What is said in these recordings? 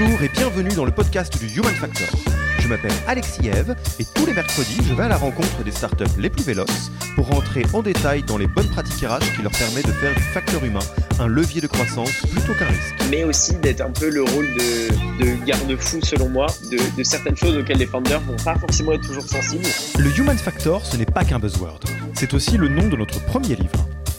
Bonjour et bienvenue dans le podcast du Human Factor. Je m'appelle Alexis Eve et tous les mercredis, je vais à la rencontre des startups les plus véloces pour rentrer en détail dans les bonnes pratiques RH qui leur permettent de faire du facteur humain un levier de croissance plutôt qu'un risque. Mais aussi d'être un peu le rôle de, de garde-fou, selon moi, de, de, certaines choses auxquelles les founders vont pas forcément être toujours sensibles. Le Human Factor, ce n'est pas qu'un buzzword. C'est aussi le nom de notre premier livre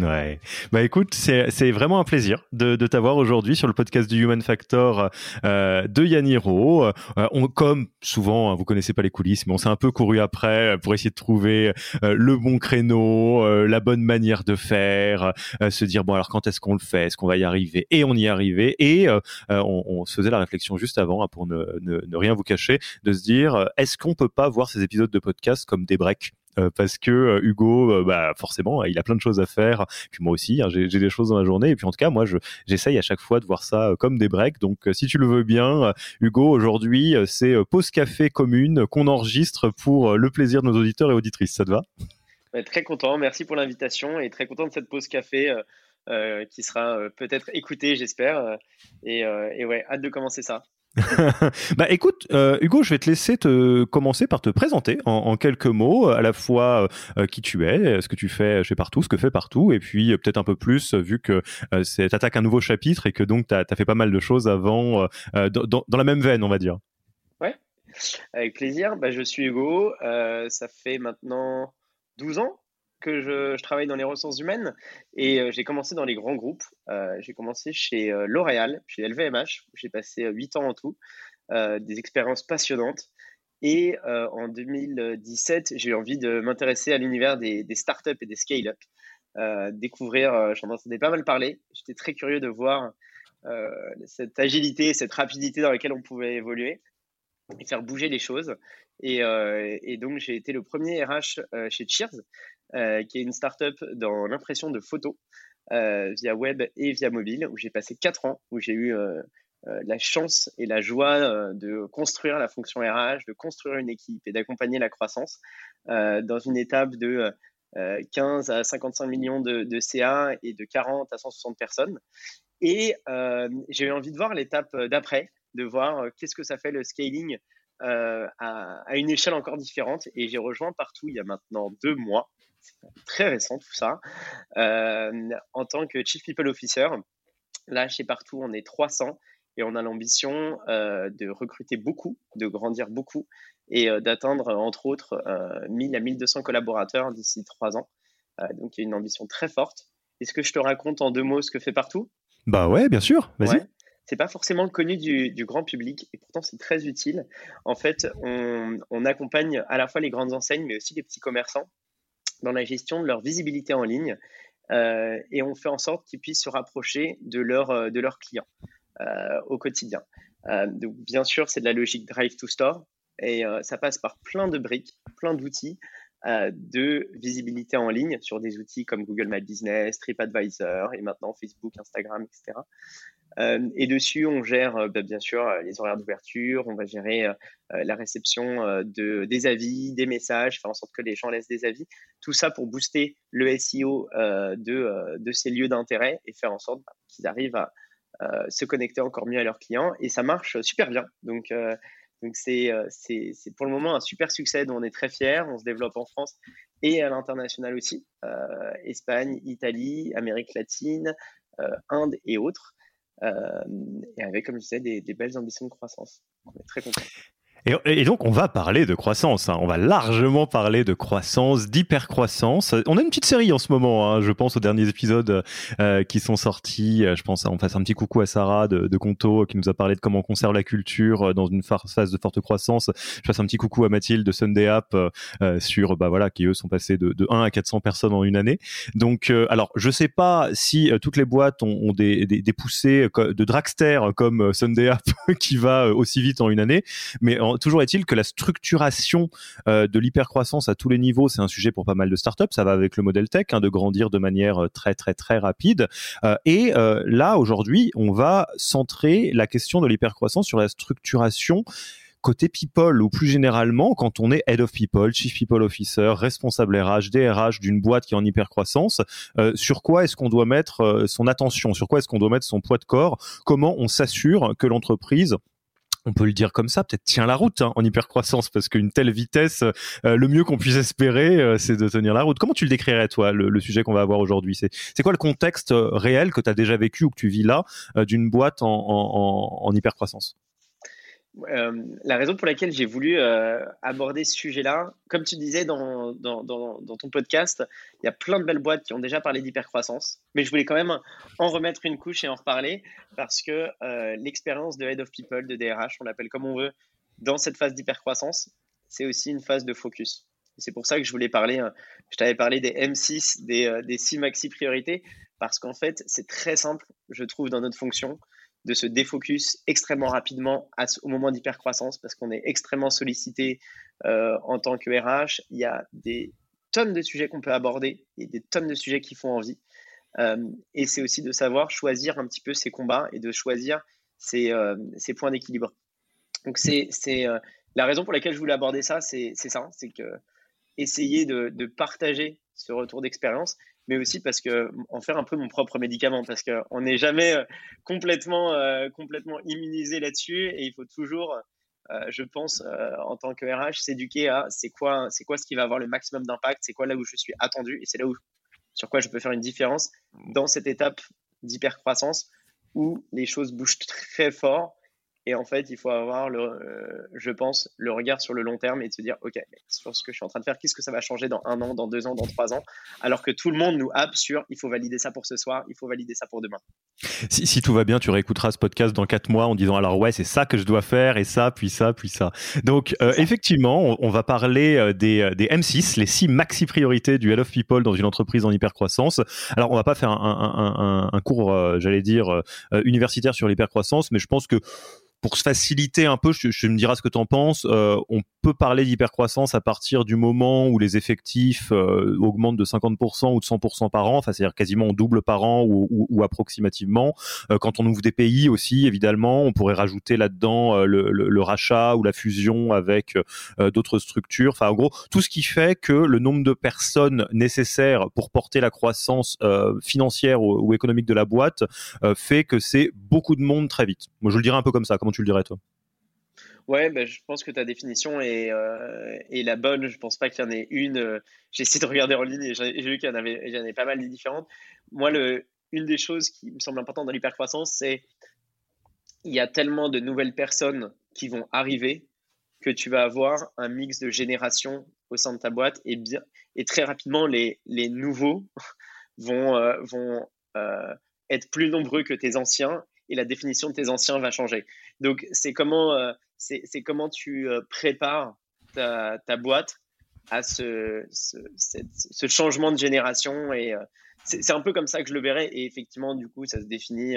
Ouais. Bah écoute, c'est vraiment un plaisir de, de t'avoir aujourd'hui sur le podcast du Human Factor euh, de Yaniro. Euh, on, comme souvent, hein, vous connaissez pas les coulisses, mais on s'est un peu couru après pour essayer de trouver euh, le bon créneau, euh, la bonne manière de faire, euh, se dire bon alors quand est-ce qu'on le fait, est-ce qu'on va y arriver? Et on y est arrivé. Et on, on, se faisait la réflexion juste avant, hein, pour ne, ne, ne, rien vous cacher, de se dire est-ce qu'on peut pas voir ces épisodes de podcast comme des breaks? euh, parce que euh, Hugo, euh, bah forcément, il a plein de choses à faire. Puis moi aussi, hein, j'ai des choses dans la journée. Et puis en tout cas, moi, j'essaye à chaque fois de voir ça comme des breaks. Donc, si tu le veux bien, Hugo, aujourd'hui, c'est pause café commune qu'on enregistre pour le plaisir de nos auditeurs et auditrices. Ça te va? Très content. Merci pour l'invitation et très content de cette pause café. qui sera peut-être écoutée, j'espère. Et, et ouais, hâte de commencer ça. bah écoute, euh, Hugo, je vais te laisser te commencer par te présenter en, quelques mots, à la fois euh, qui tu es, ce que tu fais chez Partout, ce que fait Partout, et puis peut-être un peu plus, vu que euh, tu attaques un nouveau chapitre et que donc tu as, fait pas mal de choses avant, dans, dans, la même veine, on va dire. Ouais, avec plaisir. Bah, je suis Hugo, ça fait maintenant 12 ans que je, travaille dans les ressources humaines et euh, j'ai commencé dans les grands groupes. Euh, j'ai commencé chez euh, L'Oréal, chez LVMH, j'ai passé 8 ans en tout, des expériences passionnantes. Et en 2017, j'ai eu envie de m'intéresser à l'univers des, startups et des scale-up, découvrir, j'en entendais pas mal parler. J'étais très curieux de voir cette agilité, cette rapidité dans laquelle on pouvait évoluer et faire bouger les choses. Et, donc, j'ai été le premier RH chez Cheers, qui est une startup dans l'impression de photos via web et via mobile, où j'ai passé quatre ans, où j'ai eu la chance et la joie de construire la fonction RH, de construire une équipe et d'accompagner la croissance dans une étape de 15 à 55 millions de, CA et de 40 à 160 personnes. Et j'ai eu envie de voir l'étape d'après, de voir qu'est-ce que ça fait le scaling euh, à, à, une échelle encore différente. Et j'ai rejoint partout il y a maintenant deux mois. Très récent tout ça. Euh, en tant que Chief People Officer, là chez Partout, on est 300 et on a l'ambition euh, de recruter beaucoup, de grandir beaucoup et euh, d'atteindre entre autres 1000 à 1200 collaborateurs d'ici trois ans. donc il y a une ambition très forte. Est-ce que je te raconte en deux mots ce que fait Partout? Bah ouais, bien sûr. Vas-y c'est pas forcément connu du, grand public et pourtant c'est très utile. En fait, on, accompagne à la fois les grandes enseignes mais aussi les petits commerçants dans la gestion de leur visibilité en ligne euh, et on fait en sorte qu'ils puissent se rapprocher de, euh, leurs clients euh, au quotidien. bien sûr, c'est de la logique Drive to Store et ça passe par plein de briques, plein d'outils de visibilité en ligne sur des outils comme Google My Business, TripAdvisor et maintenant Facebook, Instagram, etc. Euh, et dessus, on gère euh, bah, bien sûr euh, les horaires d'ouverture, on va gérer la réception de, des avis, des messages, faire en sorte que les gens laissent des avis. Tout ça pour booster le SEO de, de ces lieux d'intérêt et faire en sorte bah, qu'ils arrivent à, se connecter encore mieux à leurs clients et ça marche super bien. Donc, donc c'est, c'est, c'est pour le moment un super succès dont on est très fiers. On se développe en France et à l'international aussi. Espagne, Italie, Amérique latine, Inde et autres. Et avec, comme je disais, des, des belles ambitions de croissance. On est très contents. Et, donc, on va parler de croissance. Hein. On va largement parler de croissance, d'hypercroissance. On a une petite série en ce moment. Hein. Je pense aux derniers épisodes euh, qui sont sortis. Je pense, on fasse un petit coucou à Sarah de, de Conto qui nous a parlé de comment on conserve la culture euh, dans une phase de forte croissance. Je fasse un petit coucou à Mathilde de Sunday App euh, sur, bah voilà, qui eux sont passés de, de 1 à 400 personnes en une année. Donc, alors, je sais pas si toutes les boîtes ont, ont des, des, des, poussées de dragster comme Sunday App qui va aussi vite en une année, mais toujours est-il que la structuration euh, de l'hypercroissance à tous les niveaux, c'est un sujet pour pas mal de startups. Ça va avec le modèle tech, hein, de grandir de manière euh, très très très rapide. Euh, et là, aujourd'hui, on va centrer la question de l'hypercroissance sur la structuration côté people ou plus généralement quand on est head of people, chief people officer, responsable RH, DRH d'une boîte qui est en hypercroissance, sur quoi est-ce qu'on doit mettre son attention, sur quoi est-ce qu'on doit mettre son poids de corps, comment on s'assure que l'entreprise on peut le dire comme ça, peut-être tient la route hein, en hypercroissance, parce qu'une telle vitesse, euh, le mieux qu'on puisse espérer, euh, c'est de tenir la route. Comment tu le décrirais, toi, le, sujet qu'on va avoir aujourd'hui? C'est quoi le contexte euh, réel que tu as déjà vécu ou que tu vis là d'une boîte en, en, en hypercroissance? Euh, la raison pour laquelle j'ai voulu euh, aborder ce sujet-là, comme tu disais dans, ton podcast, il y a plein de belles boîtes qui ont déjà parlé d'hypercroissance, mais je voulais quand même en remettre une couche et en reparler parce que euh, l'expérience de Head of People, de DRH, on l'appelle comme on veut, dans cette phase d'hypercroissance, c'est aussi une phase de focus. C'est pour ça que je voulais parler, je t'avais parlé des M6, des, des 6 maxi priorités, parce qu'en fait, c'est très simple, je trouve, dans notre fonction de se défocus extrêmement rapidement au moment d'hypercroissance parce qu'on est extrêmement sollicité euh, en tant que RH. Il y a des tonnes de sujets qu'on peut aborder et des tonnes de sujets qui font envie. Euh, et c'est aussi de savoir choisir un petit peu ses combats et de choisir ses, euh, points d'équilibre. Donc c'est la raison pour laquelle je voulais aborder ça, c'est ça, c'est que essayer de, de partager ce retour d'expérience mais aussi parce que en faire un peu mon propre médicament, parce qu'on n'est jamais euh, complètement, euh, complètement immunisé là-dessus et il faut toujours, euh, je pense, en tant que RH, s'éduquer à c'est quoi, c'est quoi ce qui va avoir le maximum d'impact, c'est quoi là où je suis attendu et c'est là où, sur quoi je peux faire une différence dans cette étape d'hypercroissance où les choses bougent très fort et en fait, il faut avoir, le, euh, je pense, le regard sur le long terme et de se dire, OK, sur ce que je suis en train de faire, qu'est-ce que ça va changer dans un an, dans deux ans, dans trois ans? Alors que tout le monde nous happe sur, il faut valider ça pour ce soir, il faut valider ça pour demain. Si, tout va bien, tu réécouteras ce podcast dans quatre mois en disant, alors ouais, c'est ça que je dois faire, et ça, puis ça, puis ça. Donc, euh, effectivement, on, va parler euh, des, des, M6, les six maxi priorités du Head of People dans une entreprise en hypercroissance. Alors, on va pas faire un, un, un cours, j'allais dire, universitaire sur l'hypercroissance, mais je pense que pour se faciliter un peu, je, me diras ce que tu en penses, euh, on peut parler d'hypercroissance à partir du moment où les effectifs euh, augmentent de 50% ou de 100% par an, enfin c'est-à-dire quasiment on double par an ou, ou, ou approximativement. Euh, quand on ouvre des pays aussi, évidemment, on pourrait rajouter là-dedans euh, le, le, le, rachat ou la fusion avec d'autres structures. Enfin, en gros, tout ce qui fait que le nombre de personnes nécessaires pour porter la croissance financière ou, ou, économique de la boîte fait que c'est beaucoup de monde très vite. Moi, je le dirais un peu comme ça tu le dirais, toi? Ouais, ben, je pense que ta définition est, euh, est, la bonne. Je pense pas qu'il y en ait une. Euh, j'ai essayé de regarder en ligne et j'ai vu qu'il y en avait, pas mal différentes. Moi, une des choses qui me semble importante dans l'hypercroissance, c'est il y a tellement de nouvelles personnes qui vont arriver que tu vas avoir un mix de générations au sein de ta boîte et, très rapidement, les, nouveaux vont, euh, vont être plus nombreux que tes anciens et la définition de tes anciens va changer. Donc, c'est comment, euh, comment tu euh, prépares ta, boîte à ce, changement de génération. Et euh, c'est un peu comme ça que je le verrais. Et effectivement, du coup, ça se définit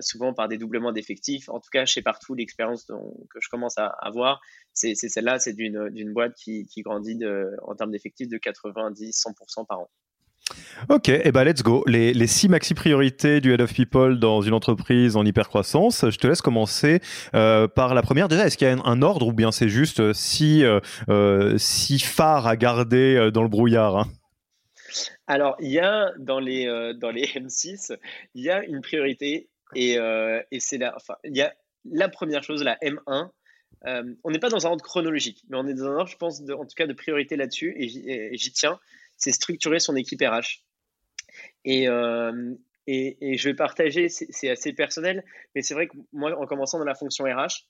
souvent par des doublements d'effectifs. En tout cas, chez Partout, l'expérience que je commence à avoir, c'est celle-là, c'est d'une boîte qui, grandit en termes d'effectifs de 90-100% par an. Ok, et eh ben let's go. Les, six maxi priorités du Head of People dans une entreprise en hypercroissance. Je te laisse commencer euh, par la première. Déjà, est-ce qu'il y a un, ordre ou bien c'est juste euh, six, euh, six phares à garder dans le brouillard hein? Alors, il y a dans les, dans les M6, il y a une priorité Et, et c'est là, enfin, il y a la première chose, la M1. on n'est pas dans un ordre chronologique, mais on est dans un ordre, je pense, en tout cas de priorité là-dessus, et j'y tiens. C'est structurer son équipe RH. Et, et, je vais partager, c'est assez personnel, mais c'est vrai que moi, en commençant dans la fonction RH,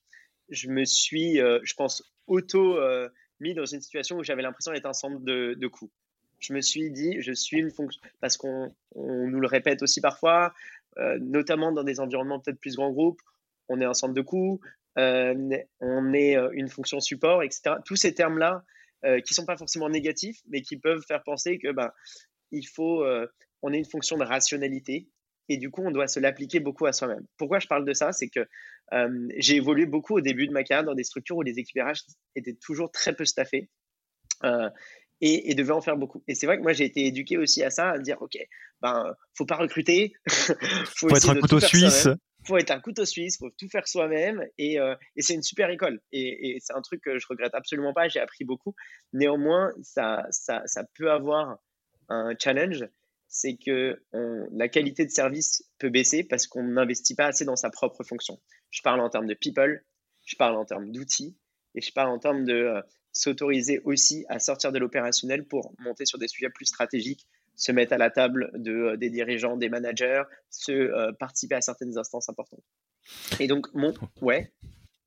je me suis, euh, je pense, auto euh, mis dans une situation où j'avais l'impression d'être un centre de, de coûts. Je me suis dit, je suis une fonction, parce qu'on nous le répète aussi parfois, euh, notamment dans des environnements peut-être plus grands groupes, on est un centre de coûts, on est une fonction support, etc. Tous ces termes-là, qui sont pas forcément négatifs, mais qui peuvent faire penser que ben, il faut on est une fonction de rationalité et du coup, on doit se l'appliquer beaucoup à soi-même. Pourquoi je parle de ça? C'est que euh, j'ai évolué beaucoup au début de ma carrière dans des structures où les équipes RH étaient toujours très peu staffées euh, et, devaient en faire beaucoup. Et c'est vrai que moi, j'ai été éduqué aussi à ça, à dire, OK, ben, faut pas recruter. faut, faut être un couteau suisse. Faut être un couteau suisse, faut tout faire soi-même et, euh, c'est une super école. Et, c'est un truc que je regrette absolument pas, j'ai appris beaucoup. Néanmoins, ça peut avoir un challenge c'est que la qualité de service peut baisser parce qu'on n'investit pas assez dans sa propre fonction. Je parle en termes de people, je parle en termes d'outils et je parle en termes de euh, s'autoriser aussi à sortir de l'opérationnel pour monter sur des sujets plus stratégiques, se mettre à la table de, euh, des dirigeants, des managers, se euh, participer à certaines instances importantes. Et donc, mon, ouais.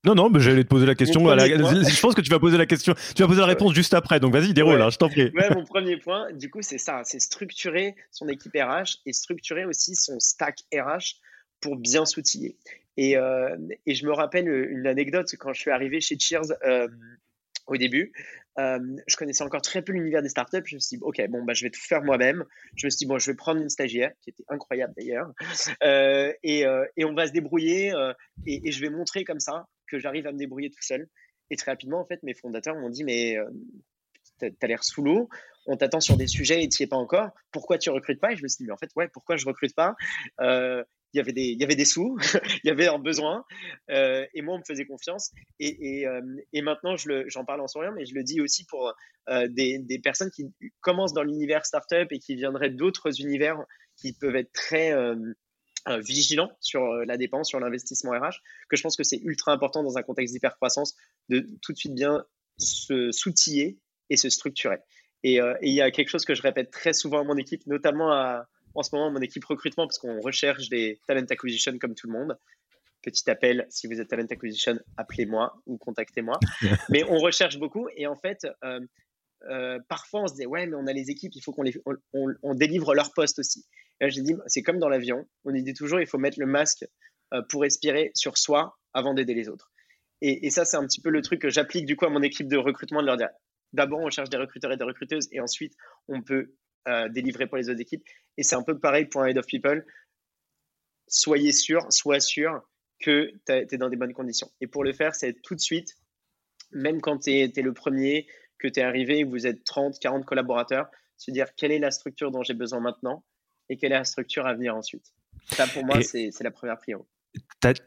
Non, non, mais j'allais te poser la question. Je pense que tu vas poser la question. Tu vas poser la réponse juste après. Donc vas-y, déroule, hein, je t'en prie. Ouais, mon premier point, du coup, c'est ça. C'est structurer son équipe RH et structurer aussi son stack RH pour bien s'outiller. Et, euh, et, je me rappelle une anecdote quand je suis arrivé chez Cheers euh, au début. Euh, je connaissais encore très peu l'univers des startups. Je me suis dit, OK, bon, bah, je vais tout faire moi-même. Je me suis dit, bon, je vais prendre une stagiaire, qui était incroyable d'ailleurs, et, et, on va se débrouiller et, je vais montrer comme ça que j'arrive à me débrouiller tout seul. Et très rapidement, en fait, mes fondateurs m'ont dit, mais euh, tu as l'air sous l'eau, on t'attend sur des sujets et tu n'y es pas encore, pourquoi tu recrutes pas? Et je me suis dit, mais en fait, ouais, pourquoi je recrute pas? Euh, il y avait des, il y avait des sous, il y avait un besoin, euh, et moi on me faisait confiance. Et, et, maintenant j'en parle en souriant, mais je le dis aussi pour des, des, personnes qui commencent dans l'univers startup et qui viendraient d'autres univers qui peuvent être très euh, vigilant sur euh, la dépense, sur l'investissement RH, que je pense que c'est ultra important dans un contexte d'hypercroissance de tout de suite bien se s'outiller et se structurer. Euh, et il y a quelque chose que je répète très souvent à mon équipe, notamment à, en ce moment mon équipe recrutement, parce qu'on recherche des talent acquisition comme tout le monde. Petit appel, si vous êtes talent acquisition, appelez-moi ou contactez-moi. mais on recherche beaucoup et en fait, parfois on se dit ouais mais on a les équipes, il faut qu'on les, on, on délivre leur poste aussi j'ai dit, c'est comme dans l'avion, on dit toujours, il faut mettre le masque euh, pour respirer sur soi avant d'aider les autres. Et, ça, c'est un petit peu le truc que j'applique du coup à mon équipe de recrutement, de leur dire, d'abord, on cherche des recruteurs et des recruteuses, et ensuite, on peut euh, délivrer pour les autres équipes. Et c'est un peu pareil pour un head of people. Soyez sûr, sois sûr que tu es dans des bonnes conditions. Et pour le faire, c'est tout de suite, même quand tu es, es, le premier, que tu es arrivé, vous êtes 30, 40 collaborateurs, se dire quelle est la structure dont j'ai besoin maintenant et quelle est la structure à venir ensuite. Ça, pour moi, c'est la première priorité.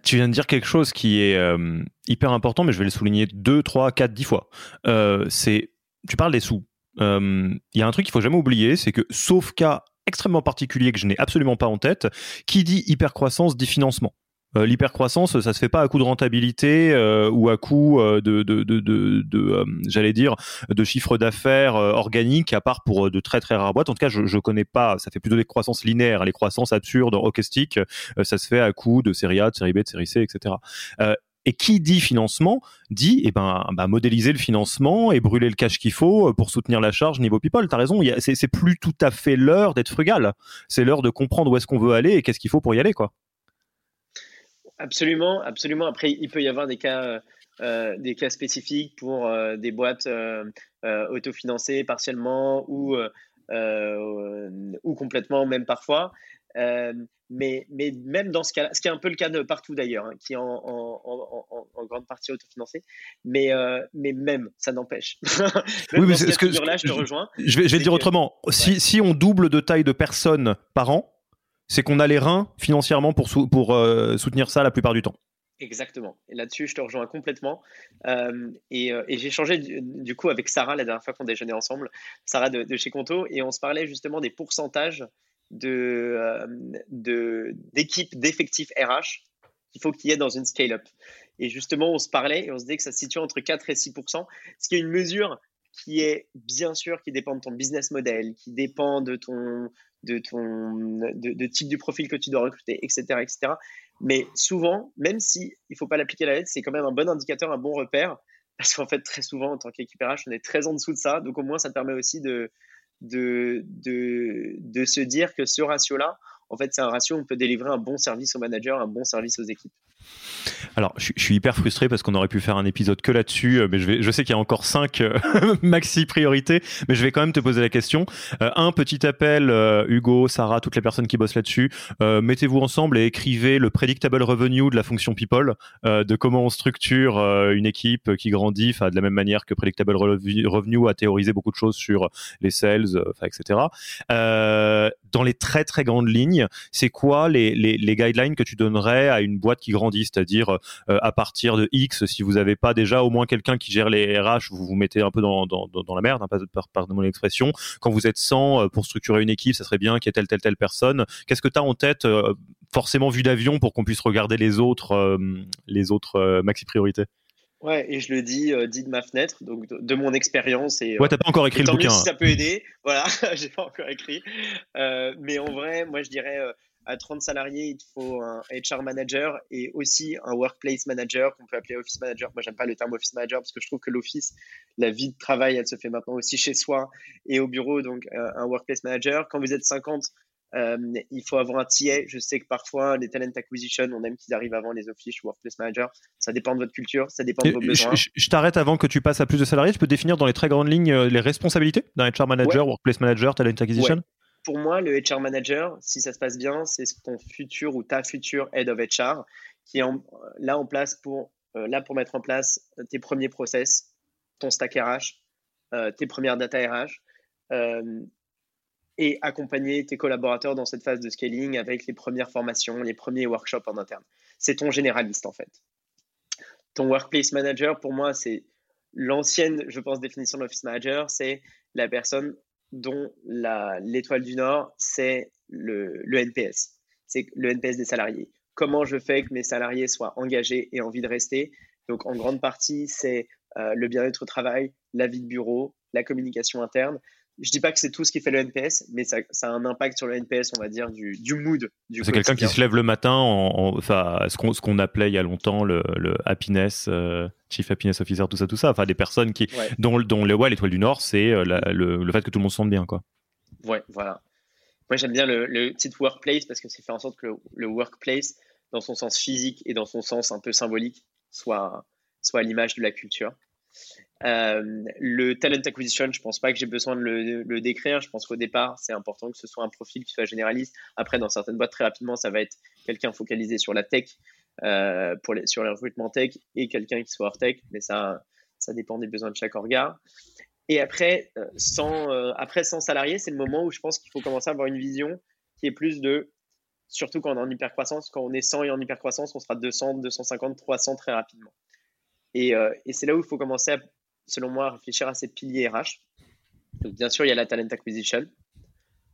Tu viens de dire quelque chose qui est euh, hyper important, mais je vais le souligner deux, trois, quatre, dix fois. Euh, c'est, tu parles des sous. Euh, il y a un truc qu'il faut jamais oublier, c'est que sauf cas extrêmement particulier que je n'ai absolument pas en tête, qui dit hypercroissance dit financement. Euh, l'hypercroissance, ça se fait pas à coup de rentabilité euh, ou à coup euh, de, de, j'allais dire, de chiffre d'affaires organique, à part pour de très très rares boîtes. En tout cas, je, je connais pas. Ça fait plutôt des croissances linéaires, les croissances absurdes, hockeystick. ça se fait à coup de série A, de série B, de série C, etc. Et qui dit financement dit eh ben, bah, modéliser le financement et brûler le cash qu'il faut pour soutenir la charge niveau people. T'as raison, c'est plus tout à fait l'heure d'être frugal. C'est l'heure de comprendre où est-ce qu'on veut aller et qu'est-ce qu'il faut pour y aller, quoi. Absolument, absolument. Après, il peut y avoir des cas, euh, des cas spécifiques pour euh, des boîtes euh, autofinancées partiellement ou, ou complètement, même parfois. Mais, mais même dans ce cas ce qui est un peu le cas de partout d'ailleurs, hein, qui est en, en, en, grande partie autofinancé, mais, mais même, ça n'empêche. oui, mais ce que, là, je te rejoins. Je vais, je vais dire autrement. Si, si on double de taille de personnes par an, c'est qu'on a les reins financièrement pour, pour euh, soutenir ça la plupart du temps. Exactement. Et là-dessus, je te rejoins complètement. Euh, et, euh, et j'ai changé du, coup avec Sarah la dernière fois qu'on déjeunait ensemble, Sarah de, chez Conto, et on se parlait justement des pourcentages de, d'équipe d'effectifs RH qu'il faut qu'il y ait dans une scale-up. Et justement, on se parlait et on se dit que ça se situe entre 4 et 6% ce qui est une mesure qui est bien sûr qui dépend de ton business model, qui dépend de ton de ton de, type du profil que tu dois recruter, etc., etc. Mais souvent, même si il faut pas l'appliquer à la lettre, c'est quand même un bon indicateur, un bon repère, parce qu'en fait très souvent en tant qu'équipe RH, on est très en dessous de ça, donc au moins ça te permet aussi de de, de, se dire que ce ratio-là, en fait, c'est un ratio où on peut délivrer un bon service aux managers, un bon service aux équipes. Alors, je, suis hyper frustré parce qu'on aurait pu faire un épisode que là-dessus, euh, mais je, sais qu'il y a encore cinq euh, maxi priorités, mais je vais quand même te poser la question. Euh, un petit appel, Hugo, Sarah, toutes les personnes qui bossent là-dessus, mettez-vous ensemble et écrivez le predictable revenue de la fonction people, de comment on structure une équipe qui grandit, de la même manière que predictable revenue a théorisé beaucoup de choses sur les sales, etc. dans les très très grandes lignes, c'est quoi les, les guidelines que tu donnerais à une boîte qui grandit, c'est-à-dire euh, à partir de X, si vous n'avez pas déjà au moins quelqu'un qui gère les RH, vous vous mettez un peu dans, dans, dans la merde, hein, par, par, mon expression. Quand vous êtes 100 euh, pour structurer une équipe, ça serait bien qu'il y ait telle, telle, telle personne. Qu'est-ce que tu as en tête, euh, forcément vu d'avion, pour qu'on puisse regarder les autres, les autres maxi priorités? Ouais, et je le dis, dit de ma fenêtre, donc de, mon expérience. Et, ouais, t'as pas encore écrit le bouquin. si ça peut aider, voilà, j'ai pas encore écrit. mais en vrai, moi je dirais à 30 salariés, il te faut un HR manager et aussi un workplace manager qu'on peut appeler office manager. Moi, j'aime pas le terme office manager parce que je trouve que l'office, la vie de travail, elle se fait maintenant aussi chez soi et au bureau. Donc, euh, un workplace manager. Quand vous êtes 50, euh, il faut avoir un TA. Je sais que parfois, les talent acquisition, on aime qu'ils arrivent avant les office ou workplace manager. Ça dépend de votre culture, ça dépend de vos besoins. Je, t'arrête avant que tu passes à plus de salariés. Tu peux définir dans les très grandes lignes euh, les responsabilités d'un HR manager, workplace manager, talent acquisition? Pour moi, le HR manager, si ça se passe bien, c'est ton futur ou ta future head of HR qui est là en place pour euh, là pour mettre en place tes premiers process, ton stack RH, euh, tes premières data RH euh, et accompagner tes collaborateurs dans cette phase de scaling avec les premières formations, les premiers workshops en interne. C'est ton généraliste en fait. Ton workplace manager, pour moi, c'est l'ancienne, je pense, définition de l'office manager, c'est la personne dont l'étoile du Nord, c'est le, NPS. C'est le NPS des salariés. Comment je fais que mes salariés soient engagés et envie de rester? Donc, en grande partie, c'est euh, le bien-être au travail, la vie de bureau, la communication interne je dis pas que c'est tout ce qui fait le NPS, mais ça, a un impact sur le NPS, on va dire, du, du mood. c'est quelqu'un qui se lève le matin, en, enfin, ce qu'on, appelait il y a longtemps le, le happiness, euh, chief happiness officer, tout ça, tout ça. Enfin, des personnes qui, dont, dont ouais, l'étoile du Nord, c'est euh, le, le, fait que tout le monde se sente bien, quoi. Ouais, voilà. Moi, j'aime bien le, le titre workplace parce que c'est fait en sorte que le, workplace, dans son sens physique et dans son sens un peu symbolique, soit, soit à l'image de la culture. Euh, le talent acquisition, je pense pas que j'ai besoin de le, décrire. Je pense qu'au départ, c'est important que ce soit un profil qui soit généraliste. Après, dans certaines boîtes, très rapidement, ça va être quelqu'un focalisé sur la tech, euh, pour les, sur le recrutement tech, et quelqu'un qui soit hors tech. Mais ça, ça dépend des besoins de chaque organe. Et après, euh, sans, après, sans salariés, c'est le moment où je pense qu'il faut commencer à avoir une vision qui est plus de, surtout quand on est en hypercroissance, quand on est 100 et en hypercroissance, on sera 200, 250, 300 très rapidement. Et, et c'est là où il faut commencer à selon moi, réfléchir à ces piliers RH. Donc, bien sûr, il y a la talent acquisition.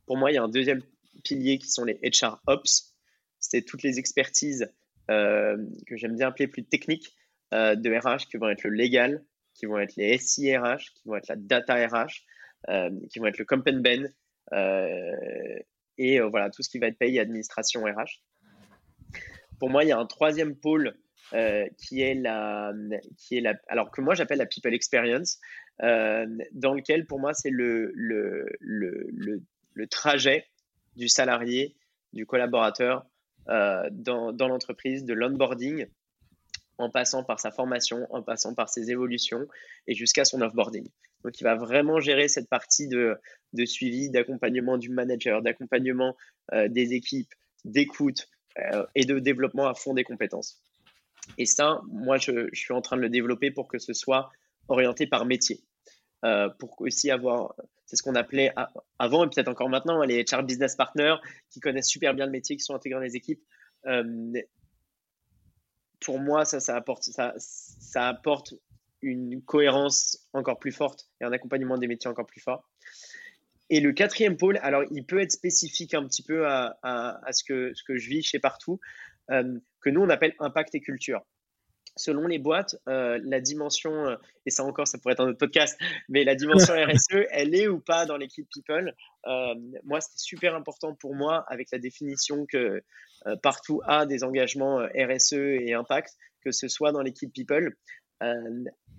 Pour moi, il y a un deuxième pilier qui sont les HR Ops. C'est toutes les expertises euh, que j'aime bien appeler plus techniques euh, de RH, qui vont être le légal, qui vont être les SIRH, qui vont être la data RH, euh, qui vont être le comp and ben, et voilà, tout ce qui va être payé administration RH. Pour moi, il y a un troisième pôle euh, qui est la, qui est la, alors que moi j'appelle la people experience, euh, dans lequel pour moi c'est le, le, le, le, trajet du salarié, du collaborateur euh, dans, dans l'entreprise, de l'onboarding, en passant par sa formation, en passant par ses évolutions et jusqu'à son offboarding. Donc, il va vraiment gérer cette partie de, de suivi, d'accompagnement du manager, d'accompagnement des équipes, d'écoute et de développement à fond des compétences. Et ça, moi, je, suis en train de le développer pour que ce soit orienté par métier. Euh, pour aussi avoir, c'est ce qu'on appelait avant et peut-être encore maintenant, les HR business partners qui connaissent super bien le métier, qui sont intégrés dans les équipes. Euh, pour moi, ça, apporte, une cohérence encore plus forte et un accompagnement des métiers encore plus fort. Et le quatrième pôle, alors il peut être spécifique un petit peu à, ce, que, ce que je vis chez Partout, euh, que nous on appelle impact et culture. Selon les boîtes, euh, la dimension, euh, et ça encore, ça pourrait être un autre podcast, mais la dimension RSE, elle est ou pas dans l'équipe People? Moi, c'était super important pour moi avec la définition que Partout a des engagements RSE et impact, que ce soit dans l'équipe People,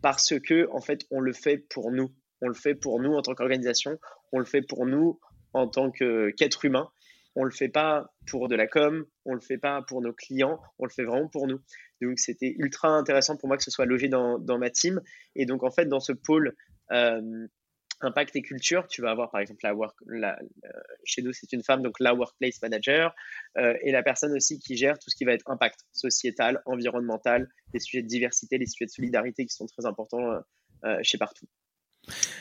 parce que en fait, on le fait pour nous on le fait pour nous en tant qu'organisation, on le fait pour nous en tant qu'être humain. On le fait pas pour de la com, on le fait pas pour nos clients, on le fait vraiment pour nous. Donc c'était ultra intéressant pour moi que ce soit logé dans, ma team. Et donc en fait dans ce pôle euh, impact et culture, tu vas avoir par exemple la la, chez nous c'est une femme donc la workplace manager euh, et la personne aussi qui gère tout ce qui va être impact sociétal, environnemental, les sujets de diversité, les sujets de solidarité qui sont très importants euh, chez partout.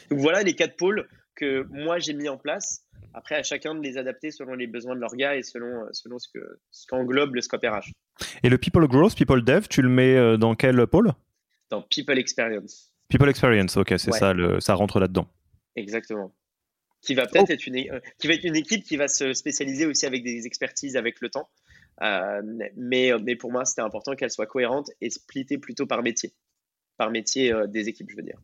Donc voilà les quatre pôles que moi j'ai mis en place. Après, à chacun de les adapter selon les besoins de l'orga et selon, selon ce, que, ce qu'englobe le scope RH. Et le People Growth, People Dev, tu le mets euh, dans quel pôle? Dans People Experience. People Experience, ok, c'est ça, le, ça rentre là-dedans. Exactement. Qui va peut-être oh. être, une, euh, qui va être une équipe qui va se spécialiser aussi avec des expertises avec le temps. Euh, mais, mais pour moi, c'était important qu'elle soit cohérente et splittée plutôt par métier. Par métier des équipes, je veux dire.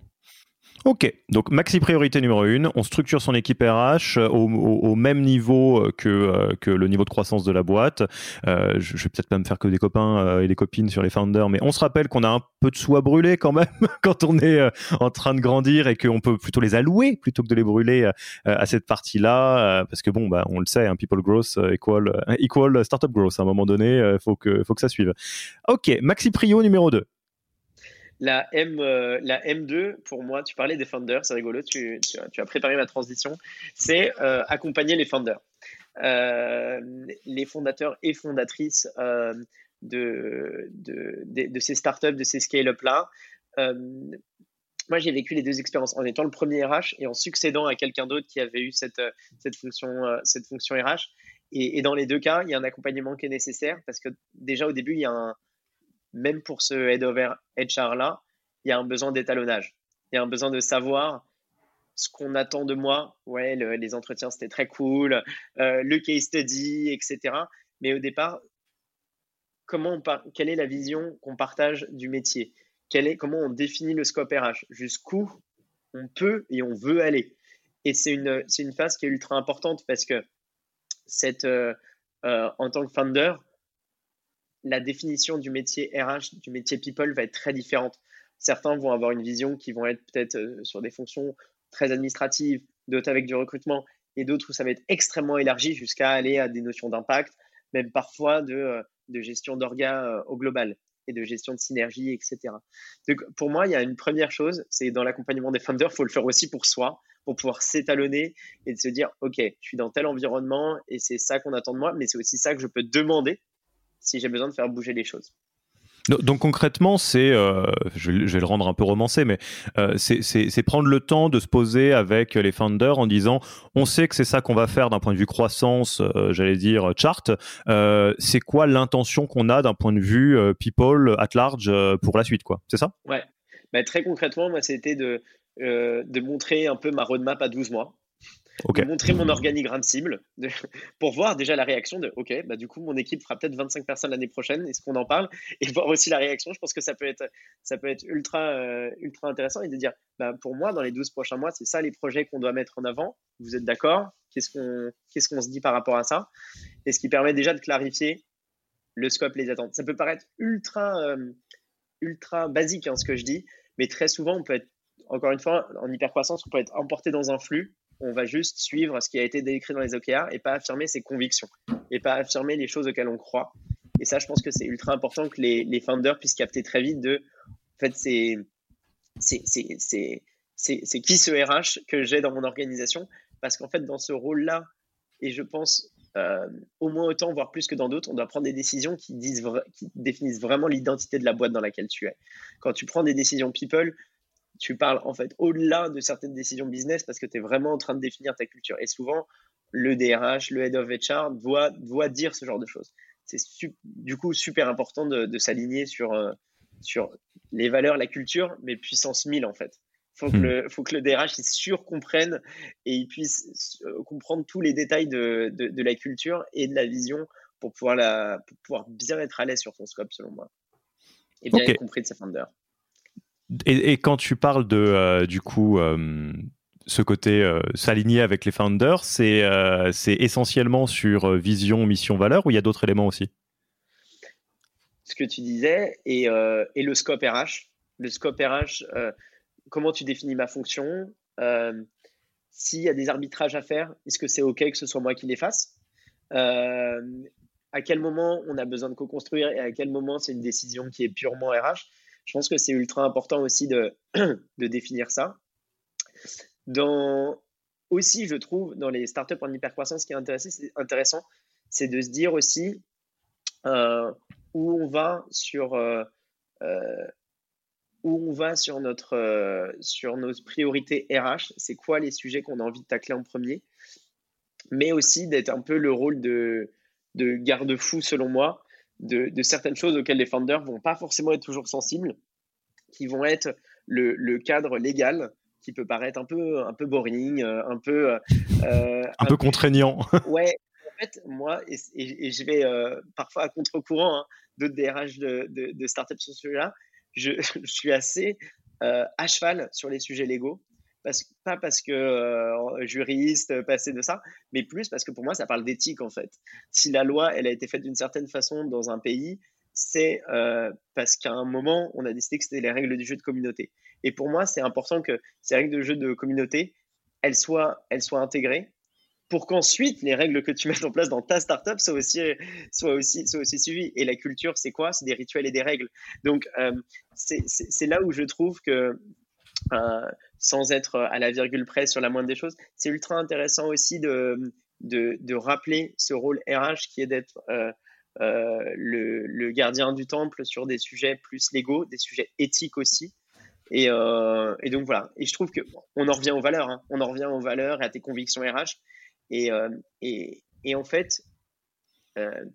Ok, donc maxi priorité numéro une, on structure son équipe RH euh, au, même niveau euh, que, euh, que le niveau de croissance de la boîte. je, je vais peut-être pas me faire que des copains et des copines sur les founders, mais on se rappelle qu'on a un peu de sous à quand même quand on est en train de grandir et qu'on peut plutôt les allouer plutôt que de les brûler à cette partie-là, parce que bon, bah, on le sait, hein, people growth equal, equal startup growth. À un moment donné, faut que, faut que ça suive. Ok, maxi prio numéro 2. La, M, euh, la M2, pour moi, tu parlais des founders, c'est rigolo, tu, as préparé ma transition, c'est euh, accompagner les founders. Euh, les fondateurs et fondatrices de, ces startups, de ces scale-up-là. moi, j'ai vécu les deux expériences en étant le premier RH et en succédant à quelqu'un d'autre qui avait eu cette, cette, fonction, cette fonction RH. Et, et, dans les deux cas, il y a un accompagnement qui est nécessaire parce que déjà au début, il y a un, même pour ce head over HR là, il y a un besoin d'étalonnage. Il y a un besoin de savoir ce qu'on attend de moi. Ouais, les entretiens c'était très cool, euh, le case study, etc. Mais au départ, comment quelle est la vision qu'on partage du métier? Quelle est, Comment on définit le scope RH Jusqu'où on peut et on veut aller? Et c'est une, une phase qui est ultra importante parce que cette, euh, euh, en tant que founder, la définition du métier RH, du métier people va être très différente. Certains vont avoir une vision qui vont être peut-être euh, sur des fonctions très administratives, d'autres avec du recrutement, et d'autres où ça va être extrêmement élargi jusqu'à aller à des notions d'impact, même parfois de, euh, gestion d'organes euh, au global et de gestion de synergie, etc. Donc, pour moi, il y a une première chose, c'est dans l'accompagnement des founders, il faut le faire aussi pour soi, pour pouvoir s'étalonner et de se dire, OK, je suis dans tel environnement et c'est ça qu'on attend de moi, mais c'est aussi ça que je peux demander si j'ai besoin de faire bouger les choses. Donc concrètement, c'est, euh, je, vais le rendre un peu romancé, mais euh, c'est prendre le temps de se poser avec les founders en disant, on sait que c'est ça qu'on va faire d'un point de vue croissance, euh, j'allais dire chart. c'est quoi l'intention qu'on a d'un point de vue people at large pour la suite, quoi C'est ça? Ouais. Bah, très concrètement, moi, c'était de, de montrer un peu ma roadmap à 12 mois montrer mon organigramme cible pour voir déjà la réaction de OK, bah du coup mon équipe fera peut-être 25 personnes l'année prochaine, est-ce qu'on en parle? Et voir aussi la réaction. Je pense que ça peut être ça peut être ultra euh, ultra intéressant et de dire bah, pour moi dans les 12 prochains mois, c'est ça les projets qu'on doit mettre en avant. Vous êtes d'accord? Qu'est-ce qu'on qu'est-ce se dit par rapport à ça? Et ce qui permet déjà de clarifier le scope, les attentes. Ça peut paraître ultra euh, ultra basique hein, ce que je dis, mais très souvent on peut être encore une fois en hypercroissance, on peut être emporté dans un flux on va juste suivre ce qui a été décrit dans les OKR et pas affirmer ses convictions et pas affirmer les choses auxquelles on croit. Et ça, je pense que c'est ultra important que les, les, founders puissent capter très vite de, en fait, c'est, c'est, qui ce RH que j'ai dans mon organisation Parce qu'en fait, dans ce rôle-là, et je pense euh, au moins autant, voire plus que dans d'autres, on doit prendre des décisions qui, disent qui définissent vraiment l'identité de la boîte dans laquelle tu es. Quand tu prends des décisions people, tu parles en fait au-delà de certaines décisions business parce que tu es vraiment en train de définir ta culture. Et souvent, le DRH, le Head of HR doit, doit dire ce genre de choses. C'est du coup super important de, s'aligner sur, euh, sur les valeurs, la culture, mais puissance 1000 en fait. faut que, hmm. le, faut que le DRH il surcomprenne et il puisse comprendre tous les détails de, de, la culture et de la vision pour pouvoir, la, pour pouvoir bien être à l'aise sur ton scope, selon moi. Et bien être compris de ses founders. Et, quand tu parles de, du coup, ce côté euh, s'aligner avec les founders, c'est euh, essentiellement sur euh, vision, mission, valeur ou il y a d'autres éléments aussi? Ce que tu disais et, et, le scope RH. Le scope RH, comment tu définis ma fonction S'il y a des arbitrages à faire, est-ce que c'est OK que ce soit moi qui les fasse? À quel moment on a besoin de co-construire et à quel moment c'est une décision qui est purement RH Je pense que c'est ultra important aussi de, de définir ça. Dans, aussi, je trouve, dans les startups en hypercroissance, ce qui est intéressant, c'est de se dire aussi euh, où on va sur euh, euh, où on va sur notre sur nos priorités RH. C'est quoi les sujets qu'on a envie de tacler en premier, mais aussi d'être un peu le rôle de de garde-fou selon moi de, de, certaines choses auxquelles les founders vont pas forcément être toujours sensibles, qui vont être le, le cadre légal qui peut paraître un peu, un peu boring, euh, un peu. Euh, euh, un, peu contraignant. ouais, en fait, moi, et, je vais parfois à contre-courant hein, d'autres DRH de, de, de startups sur ce sujet-là, je, je, suis assez à cheval sur les sujets légaux. Pas parce que juriste, passé de ça, mais plus parce que pour moi, ça parle d'éthique en fait. Si la loi, elle a été faite d'une certaine façon dans un pays, c'est parce qu'à un moment, on a décidé que c'était les règles du jeu de communauté. Et pour moi, c'est important que ces règles de jeu de communauté, elles soient, elles soient intégrées pour qu'ensuite les règles que tu mets en place dans ta startup soient aussi, soient aussi, soient aussi suivies. Et la culture, c'est quoi? C'est des rituels et des règles. Donc, euh, c'est là où je trouve que, euh, sans être à la virgule près sur la moindre des choses, c'est ultra intéressant aussi de, de, rappeler ce rôle RH qui est d'être euh, le, le, gardien du temple sur des sujets plus légaux, des sujets éthiques aussi. Et, euh, et, donc voilà. Et je trouve que on en revient aux valeurs. Hein. On en revient aux valeurs et à tes convictions RH. Et, euh, et, et en fait, euh,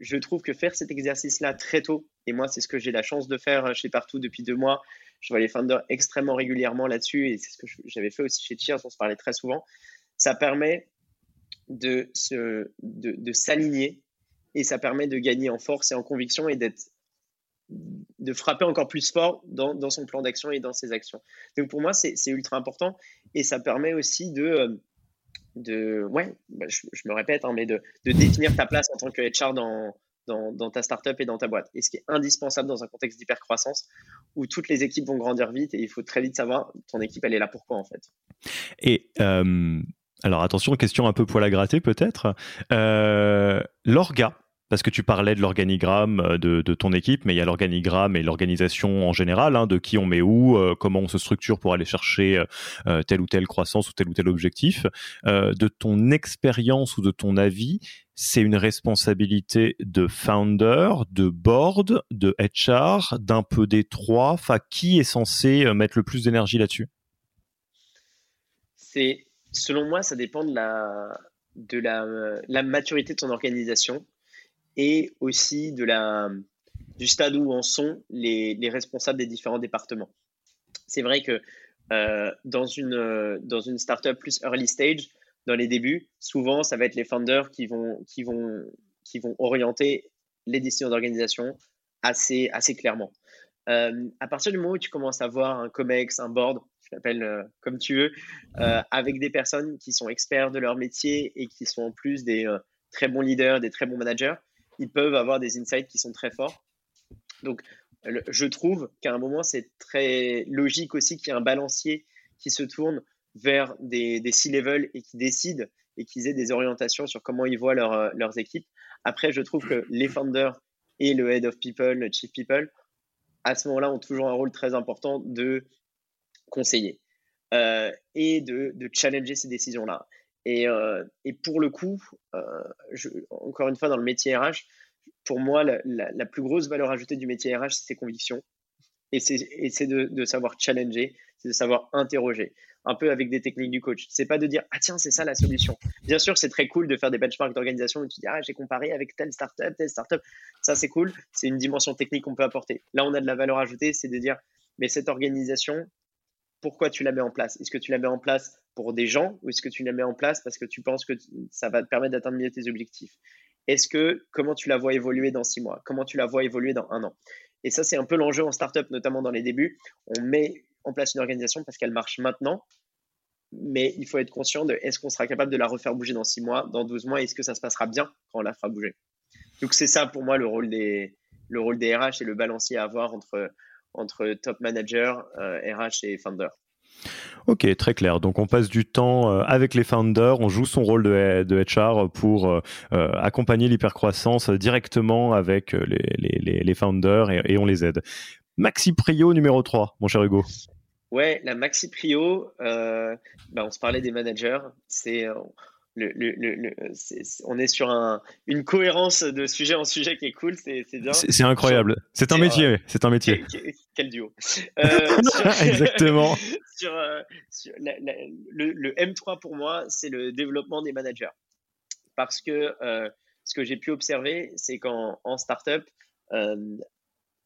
je trouve que faire cet exercice-là très tôt, et moi c'est ce que j'ai la chance de faire chez Partout depuis deux mois. Je vois les founders extrêmement régulièrement là-dessus, et c'est ce que j'avais fait aussi chez Cheers. On se parlait très souvent. Ça permet de se, de, de s'aligner et ça permet de gagner en force et en conviction et d'être de frapper encore plus fort dans, son plan d'action et dans ses actions. Donc pour moi, c'est ultra important et ça permet aussi de, euh, de ouais, bah, je, me répète, hein, mais de, définir ta place en tant que HR dans, dans, ta startup et dans ta boîte. Et ce qui est indispensable dans un contexte d'hypercroissance où toutes les équipes vont grandir vite et il faut très vite savoir ton équipe, elle est là pourquoi en fait. Et euh, alors attention, question un peu poil à gratter peut-être. Euh, L'orga, parce que tu parlais de l'organigramme euh, de, ton équipe, mais il y a l'organigramme et l'organisation en général, hein, de qui on met où, euh, comment on se structure pour aller chercher euh, telle ou telle croissance ou tel ou tel objectif. de ton expérience ou de ton avis, c'est une responsabilité de founder, de board, de HR, d'un peu des trois. Qui est censé mettre le plus d'énergie là-dessus? C'est, selon moi, ça dépend de la maturité de ton organisation et aussi de la, du stade où en sont les, les responsables des différents départements. C'est vrai que euh, dans, une, dans une startup plus early stage, dans les débuts, souvent, ça va être les founders qui vont, qui vont, qui vont orienter les décisions d'organisation assez, assez clairement. Euh, à partir du moment où tu commences à voir un COMEX, un board, je l'appelle euh, comme tu veux, avec des personnes qui sont experts de leur métier et qui sont en plus des très bons leaders, des très bons managers, ils peuvent avoir des insights qui sont très forts. Donc, je trouve qu'à un moment, c'est très logique aussi qu'il y ait un balancier qui se tourne vers des, des C-level et qui décide et qu'ils aient des orientations sur comment ils voient leur, leurs équipes. Après, je trouve que les founders et le head of people, le chief people, à ce moment-là, ont toujours un rôle très important de conseiller euh, et de, challenger ces décisions-là. Et, euh, et, pour le coup, euh, encore une fois, dans le métier RH, pour moi, la, plus grosse valeur ajoutée du métier RH, c'est ses convictions. Et c'est de, de, savoir challenger, c'est de savoir interroger, un peu avec des techniques du coach. C'est pas de dire, ah tiens, c'est ça la solution. Bien sûr, c'est très cool de faire des benchmarks d'organisation où tu dis, ah, j'ai comparé avec telle startup, telle startup. Ça, c'est cool. C'est une dimension technique qu'on peut apporter. Là, on a de la valeur ajoutée, c'est de dire, mais cette organisation, pourquoi tu la mets en place? Est-ce que tu la mets en place pour des gens ou est-ce que tu la mets en place parce que tu penses que ça va te permettre d'atteindre mieux tes objectifs? Est-ce que comment tu la vois évoluer dans six mois? Comment tu la vois évoluer dans un an? Et ça, c'est un peu l'enjeu en startup, notamment dans les débuts. On met en place une organisation parce qu'elle marche maintenant, mais il faut être conscient de est-ce qu'on sera capable de la refaire bouger dans six mois, dans 12 mois, est-ce que ça se passera bien quand on la fera bouger? Donc c'est ça pour moi le rôle des, le rôle des RH et le balancier à avoir entre, entre top manager, RH euh, et founder. Ok, très clair. Donc on passe du temps euh, avec les founders, on joue son rôle de, de HR pour euh, accompagner l'hypercroissance directement avec les, les, les founders et, et, on les aide. Maxi Prio numéro 3, mon cher Hugo. Ouais, la Maxi Prio, bah, on se parlait des managers, c'est le, le, le, on est sur un, une cohérence de sujet en sujet qui est cool, c'est bien. C'est incroyable. C'est un métier, c'est un métier. Quel, duo. Euh, Exactement. sur, euh, le, M3 pour moi, c'est le développement des managers. Parce que euh, ce que j'ai pu observer, c'est qu'en en startup,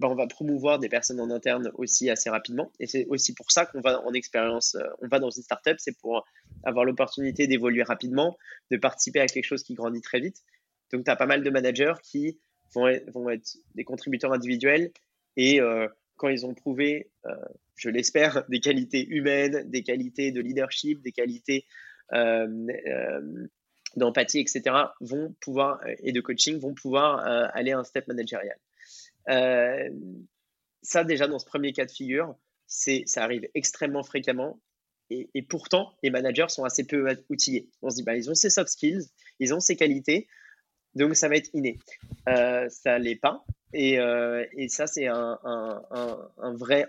bah, on va promouvoir des personnes en interne aussi assez rapidement. Et c'est aussi pour ça qu'on va en expérience, euh, on va dans une startup, c'est pour avoir l'opportunité d'évoluer rapidement, de participer à quelque chose qui grandit très vite. Donc, tu as pas mal de managers qui vont être, des contributeurs individuels et euh, quand ils ont prouvé, euh, je l'espère, des qualités humaines, des qualités de leadership, des qualités d'empathie, etc., vont pouvoir, et de coaching, vont pouvoir aller à un step managérial. Euh, ça, déjà, dans ce premier cas de figure, c'est, ça arrive extrêmement fréquemment. Et, pourtant, les managers sont assez peu outillés. On se dit, bah, ils ont ces soft skills, ils ont ces qualités, donc ça va être inné. Euh, ça l'est pas. Et, euh, et ça, c'est un, un, un, un vrai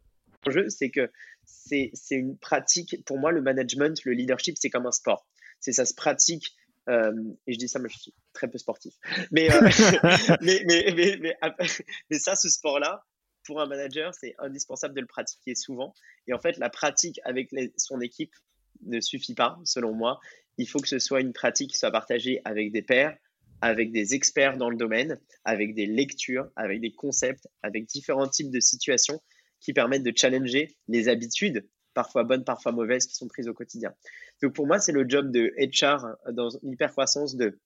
jeu, c'est que c'est une pratique. Pour moi, le management, le leadership, c'est comme un sport. C'est ça se pratique. Euh, et je dis ça, mais je suis très peu sportif. Mais, euh, mais, mais, mais, ça, ce sport-là, pour un manager, c'est indispensable de le pratiquer souvent. Et en fait, la pratique avec son équipe ne suffit pas, selon moi. Il faut que ce soit une pratique qui soit partagée avec des pairs, avec des experts dans le domaine, avec des lectures, avec des concepts, avec différents types de situations qui permettent de challenger les habitudes, parfois bonnes, parfois mauvaises, qui sont prises au quotidien. Donc pour moi, c'est le job de HR dans une hypercroissance de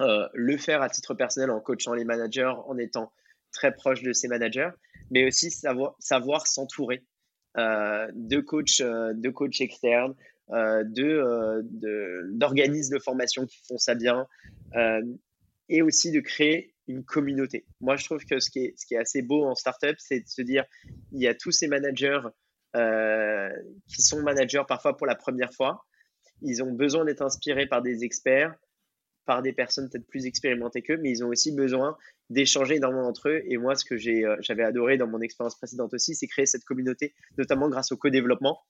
euh, le faire à titre personnel en coachant les managers, en étant très proche de ces managers, mais aussi savoir, savoir s'entourer euh, de coachs euh, de coach externes, de, d'organismes de, formation qui font ça bien, et aussi de créer une communauté. Moi, je trouve que ce qui est, assez beau en startup, c'est de se dire, il y a tous ces managers euh, qui sont managers parfois pour la première fois. Ils ont besoin d'être inspirés par des experts, par des personnes peut-être plus expérimentées qu'eux, mais ils ont aussi besoin d'échanger énormément entre eux. Et moi, ce que euh, j'avais adoré dans mon expérience précédente aussi, c'est créer cette communauté, notamment grâce au co-développement,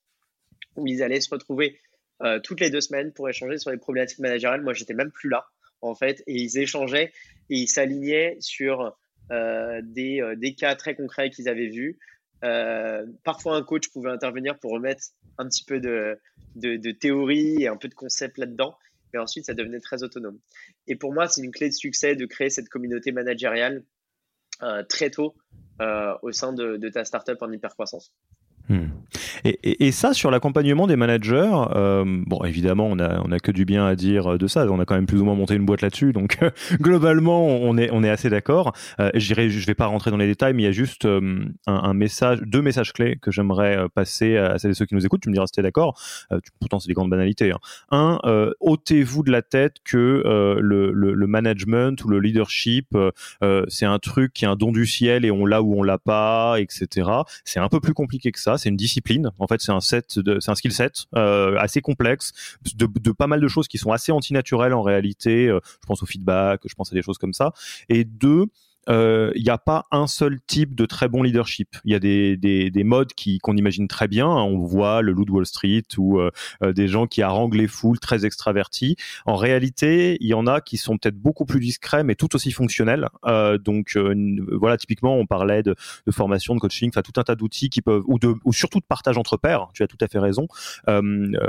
où ils allaient se retrouver euh, toutes les deux semaines pour échanger sur les problématiques managériales. Moi, j'étais même plus là en fait, et ils échangeaient et ils s'alignaient sur euh, des, euh, des, cas très concrets qu'ils avaient vus. Euh, parfois, un coach pouvait intervenir pour remettre un petit peu de, théorie et un peu de concept là-dedans, mais ensuite, ça devenait très autonome. Et pour moi, c'est une clé de succès de créer cette communauté managériale très tôt au sein de, de ta startup en hypercroissance. Hmm. Et, et, ça, sur l'accompagnement des managers, euh, bon, évidemment, on a, on a que du bien à dire de ça. On a quand même plus ou moins monté une boîte là-dessus, donc globalement, on est, on est assez d'accord. Euh, je je vais pas rentrer dans les détails, mais il y a juste euh, un, un, message, deux messages clés que j'aimerais euh, passer à celles et ceux qui nous écoutent. Tu me diras si tu es d'accord. Euh, pourtant, c'est des grandes banalités. Hein. Un, ôtez-vous de la tête que le, le, le, management ou le leadership, c'est un truc qui est un don du ciel et on l'a ou on l'a pas, etc. C'est un peu plus compliqué que ça c'est une discipline. En fait, c'est un set, c'est un skill set euh, assez complexe de, de, pas mal de choses qui sont assez antinaturelles en réalité. Euh, je pense au feedback, je pense à des choses comme ça. Et deux, il n'y a pas un seul type de très bon leadership. Il y a des, des, des modes qui qu'on imagine très bien. On voit le loup de Wall Street ou des gens qui haranguent les foules, très extravertis. En réalité, il y en a qui sont peut-être beaucoup plus discrets, mais tout aussi fonctionnels. donc voilà, typiquement, on parlait de, de formation, de coaching, enfin tout un tas d'outils qui peuvent ou de ou surtout de partage entre pairs. Tu as tout à fait raison.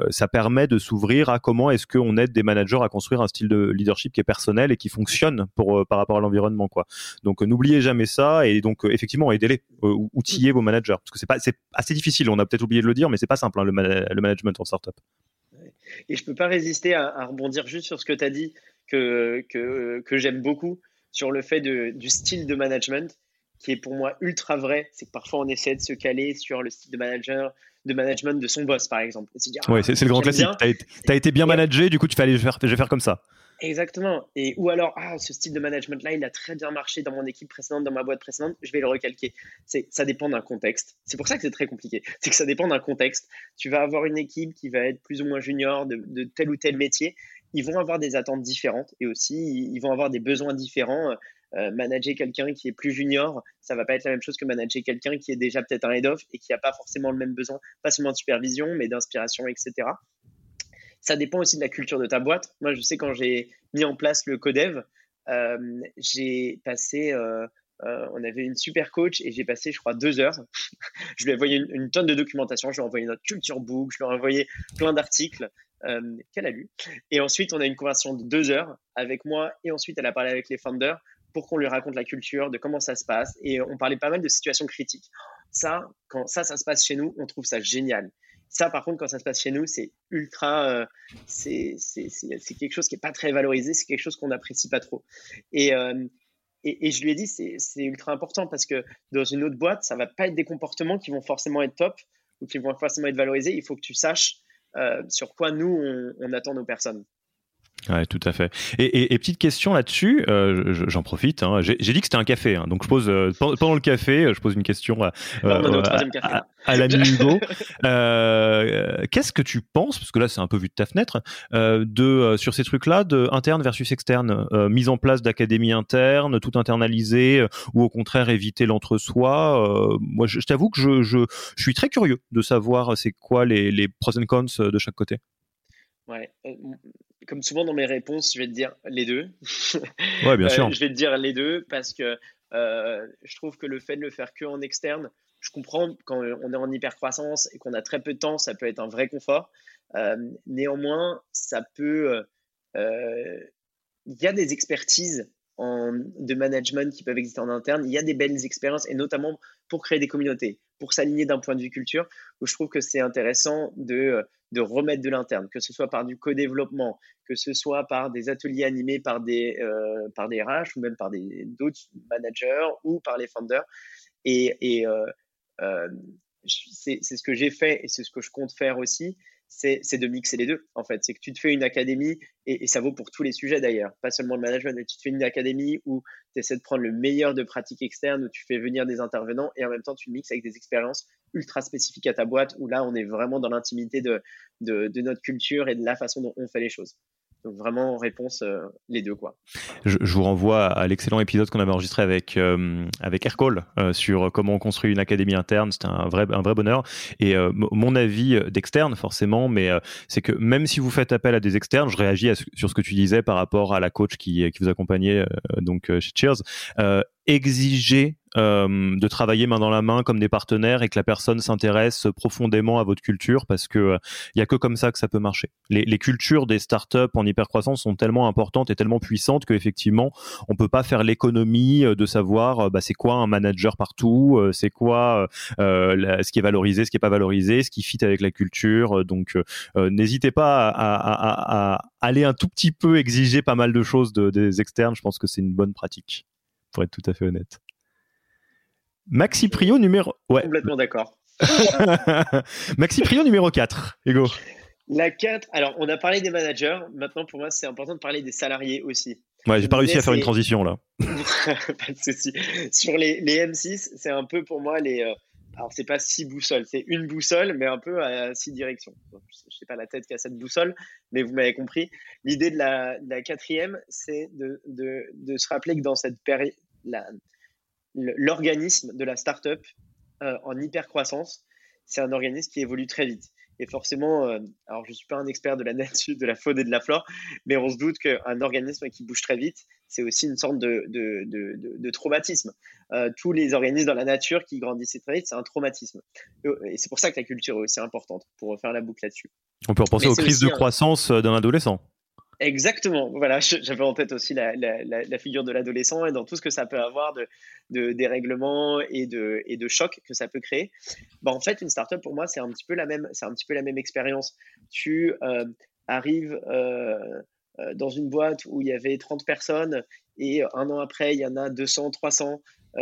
ça permet de s'ouvrir à comment est-ce qu'on aide des managers à construire un style de leadership qui est personnel et qui fonctionne pour euh, par rapport à l'environnement quoi. Donc euh, n'oubliez jamais ça et donc euh, effectivement aidez-les, outiller vos managers parce que c'est pas c'est assez difficile. On a peut-être oublié de le dire, mais c'est pas simple hein, le, le, management en startup. Et je peux pas résister à, rebondir juste sur ce que tu as dit que que, que j'aime beaucoup sur le fait de, du style de management qui est pour moi ultra vrai, c'est que parfois on essaie de se caler sur le style de manager, de management de son boss, par exemple. Oui, c'est le grand classique. Tu as, été bien managé, du coup, tu fais aller, je vais faire comme ça. Exactement. Et ou alors, ah, ce style de management-là, il a très bien marché dans mon équipe précédente, dans ma boîte précédente, je vais le recalquer. C'est, ça dépend d'un contexte. C'est pour ça que c'est très compliqué. C'est que ça dépend d'un contexte. Tu vas avoir une équipe qui va être plus ou moins junior de, tel ou tel métier. Ils vont avoir des attentes différentes et aussi ils vont avoir des besoins différents. Euh, manager quelqu'un qui est plus junior, ça va pas être la même chose que manager quelqu'un qui est déjà peut-être un head-off et qui n'a pas forcément le même besoin, pas seulement de supervision, mais d'inspiration, etc. Ça dépend aussi de la culture de ta boîte. Moi, je sais quand j'ai mis en place le codev, euh, j'ai passé, euh, on avait une super coach et j'ai passé, je crois, deux heures. je lui ai envoyé une, tonne de documentation, je lui ai envoyé notre culture book, je lui ai envoyé plein d'articles. qu'elle a lu. Et ensuite, on a une conversation de deux heures avec moi et ensuite, elle a parlé avec les founders pour qu'on lui raconte la culture, de comment ça se passe. Et on parlait pas mal de situations critiques. Ça, quand ça, ça se passe chez nous, on trouve ça génial. Ça, par contre, quand ça se passe chez nous, c'est ultra. Euh, c'est quelque chose qui n'est pas très valorisé, c'est quelque chose qu'on n'apprécie pas trop. Euh, et, et, je lui ai dit, c'est ultra important parce que dans une autre boîte, ça va pas être des comportements qui vont forcément être top ou qui vont forcément être valorisés. Il faut que tu saches euh, sur quoi nous, on attend nos personnes. Ouais, tout à fait. Et, et, petite question là-dessus, euh, j'en profite. Hein. J'ai dit que c'était un café, hein. donc je pose euh, pendant le café, je pose une question à, euh, à, à, l'ami Hugo. Qu'est-ce que tu penses, parce que là c'est un peu vu de ta fenêtre, de sur ces trucs-là, de interne versus externe, mise en place d'académies internes, tout internalisé, ou au contraire éviter l'entre-soi. moi, je, t'avoue que je, je, je, suis très curieux de savoir c'est quoi les, les pros and cons de chaque côté. Ouais, comme souvent dans mes réponses, je vais te dire les deux. Ouais, bien sûr. je vais te dire les deux parce que euh, je trouve que le fait de le faire que en externe, je comprends quand on est en hypercroissance et qu'on a très peu de temps, ça peut être un vrai confort. Euh, néanmoins, ça peut. Euh, il y a des expertises en, de management qui peuvent exister en interne. Il y a des belles expériences et notamment pour créer des communautés, pour s'aligner d'un point de vue culture, où je trouve que c'est intéressant de, de remettre de l'interne, que ce soit par du co-développement, que ce soit par des ateliers animés par des, euh, par des RH ou même par d'autres managers ou par les founders. Et, et euh, euh, c'est ce que j'ai fait et c'est ce que je compte faire aussi, c'est de mixer les deux, en fait. C'est que tu te fais une académie, et, ça vaut pour tous les sujets d'ailleurs, pas seulement le management, mais tu te fais une académie où tu essaies de prendre le meilleur de pratiques externes, où tu fais venir des intervenants, et en même temps, tu mixes avec des expériences ultra spécifiques à ta boîte, où là, on est vraiment dans l'intimité de, de notre culture et de la façon dont on fait les choses. Donc vraiment réponse euh, les deux quoi. Je, vous renvoie à l'excellent épisode qu'on avait enregistré avec euh, avec Aircall euh, sur comment on construit une académie interne. C'était un vrai un vrai bonheur. Et mon avis d'externe forcément, mais c'est que même si vous faites appel à des externes, je réagis sur ce que tu disais par rapport à la coach qui qui vous accompagnait donc chez Cheers. exiger euh, de travailler main dans la main comme des partenaires et que la personne s'intéresse profondément à votre culture parce que il euh, y a que comme ça que ça peut marcher. Les, les cultures des startups en hypercroissance sont tellement importantes et tellement puissantes qu'effectivement on peut pas faire l'économie euh, de savoir bah, c'est quoi un manager partout, c'est quoi ce qui est valorisé, ce qui est pas valorisé, ce qui fit avec la culture. Donc n'hésitez pas à, à, à, aller un tout petit peu exiger pas mal de choses de, des externes. Je pense que c'est une bonne pratique pour être tout à fait honnête. Maxi Prio numéro. Ouais. Complètement d'accord. Maxi Prio numéro 4, Hugo. La 4, alors on a parlé des managers, maintenant pour moi c'est important de parler des salariés aussi. Ouais, j'ai pas réussi à faire une transition là. pas de souci. Sur les, les M6, c'est un peu pour moi les. Euh, alors c'est pas six boussoles, c'est une boussole, mais un peu à six directions. je sais pas la tête qui a cette boussole, mais vous m'avez compris. L'idée de la, la quatrième, c'est de, de, de, se rappeler que dans cette, l'organisme de la startup euh, en hyper croissance, c'est un organisme qui évolue très vite. Et forcément, euh, alors je ne suis pas un expert de la nature, de la faune et de la flore, mais on se doute qu'un organisme qui bouge très vite, c'est aussi une sorte de, de, de, de traumatisme. Euh, tous les organismes dans la nature qui grandissent très vite, c'est un traumatisme. Et c'est pour ça que la culture est aussi importante, pour refaire la boucle là-dessus. On peut repenser aux crises de croissance d'un adolescent. Exactement. Voilà, j'avais en tête aussi la, figure de l'adolescent et dans tout ce que ça peut avoir de, de dérèglement et de, et de choc que ça peut créer. Bah, en fait, une startup pour moi, c'est un petit peu la même, c'est un petit peu la même expérience. Tu euh, arrives euh, euh, dans une boîte où il y avait 30 personnes et un an après, il y en a 200, 300. tu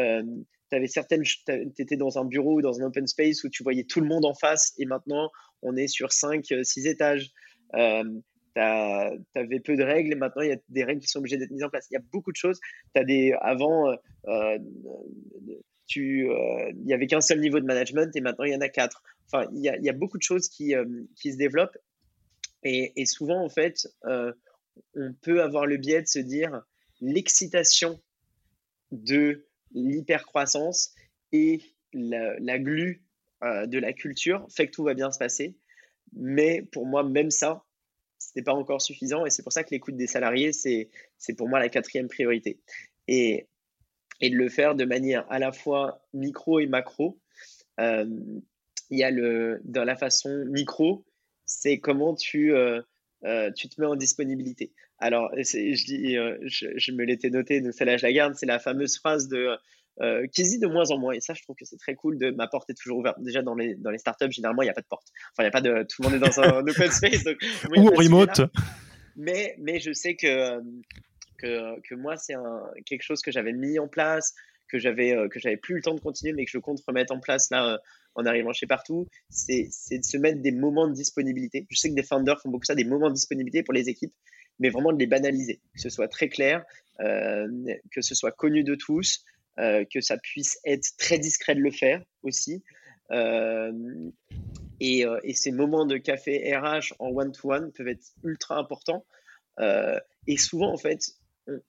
avais certaines, tu étais dans un bureau ou dans un open space où tu voyais tout le monde en face et maintenant on est sur 5, 6 étages tu avais peu de règles et maintenant il y a des règles qui sont obligées d'être mises en place. Il y a beaucoup de choses. As des, avant, euh, euh euh, il n'y avait qu'un seul niveau de management et maintenant il y en a quatre. Enfin, il y a, beaucoup de choses qui, qui se développent et, et, souvent, en fait, on peut avoir le biais de se dire l'excitation de l'hypercroissance et la, la glu de la culture fait que tout va bien se passer. Mais pour moi, même ça, n'est pas encore suffisant et c'est pour ça que l'écoute des salariés, c'est pour moi la quatrième priorité. Et, et de le faire de manière à la fois micro et macro. Euh, il y a le, dans la façon micro, c'est comment tu, euh, euh, tu te mets en disponibilité. Alors, je, dis, je, me l'étais noté, donc je la garde, c'est la fameuse phrase de euh, qui se dit de moins en moins. Et ça, je trouve que c'est très cool de ma porte est toujours ouverte. Déjà, dans les, dans les startups, généralement, il n'y a pas de porte. Enfin, il n'y a pas de. Tout le monde est dans un open space. Donc, Ou remote. Mais, mais je sais que, que, que moi, c'est quelque chose que j'avais mis en place, que j'avais euh, que j'avais plus le temps de continuer, mais que je compte remettre en place là euh, en arrivant chez partout. C'est de se mettre des moments de disponibilité. Je sais que des founders font beaucoup ça, des moments de disponibilité pour les équipes, mais vraiment de les banaliser, que ce soit très clair, que ce soit connu de tous, euh, que ça puisse être très discret de le faire aussi. Euh, et, euh, et, ces moments de café RH en one-to-one peuvent être ultra importants. et souvent, en fait,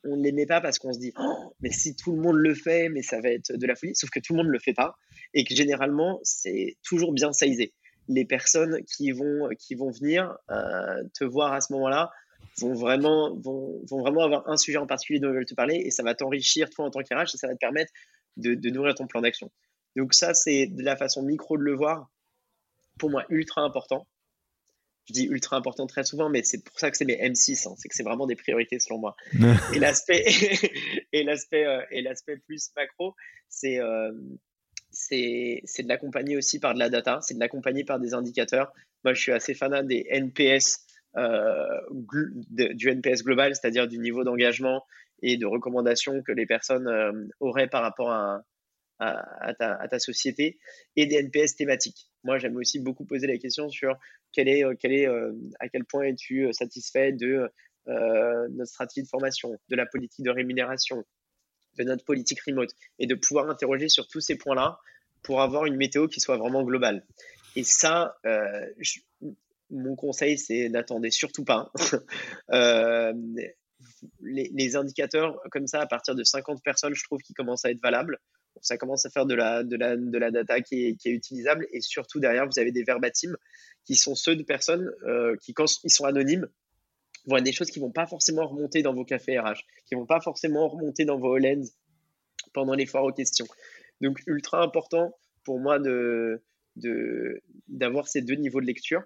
on ne les met pas parce qu'on se dit oh, mais si tout le monde le fait, mais ça va être de la folie. Sauf que tout le monde ne le fait pas et que généralement, c'est toujours bien saisé. Les personnes qui vont, qui vont venir te voir à ce moment-là vont vraiment, vont, vont, vraiment avoir un sujet en particulier dont ils veulent te parler et ça va t'enrichir toi en tant qu'RH et ça va te permettre de, de nourrir ton plan d'action. Donc ça, c'est de la façon micro de le voir, pour moi, ultra important. Je dis ultra important très souvent, mais c'est pour ça que c'est mes M6, hein. c'est que c'est vraiment des priorités selon moi. et l'aspect et l'aspect euh, et l'aspect plus macro, c'est euh, c'est de l'accompagner aussi par de la data, c'est de l'accompagner par des indicateurs. Moi, je suis assez fan des NPS du NPS global, c'est-à-dire du niveau d'engagement et de recommandation que les personnes euh, auraient par rapport à, ta, société, et des NPS thématiques. Moi, j'aime aussi beaucoup poser la question sur quel est, euh, à quel point es-tu satisfait de notre stratégie de formation, de la politique de rémunération, de notre politique remote, et de pouvoir interroger sur tous ces points-là pour avoir une météo qui soit vraiment globale. Et ça, mon conseil, c'est n'attendez surtout pas. Euh, les, indicateurs comme ça, à partir de 50 personnes, je trouve qu'ils commencent à être valables. Ça commence à faire de la, data qui est, utilisable. Et surtout, derrière, vous avez des verbatims qui sont ceux de personnes euh, qui, quand ils sont anonymes, voient des choses qui vont pas forcément remonter dans vos cafés RH, qui vont pas forcément remonter dans vos lens pendant les foires aux questions. Donc, ultra important pour moi de d'avoir ces deux niveaux de lecture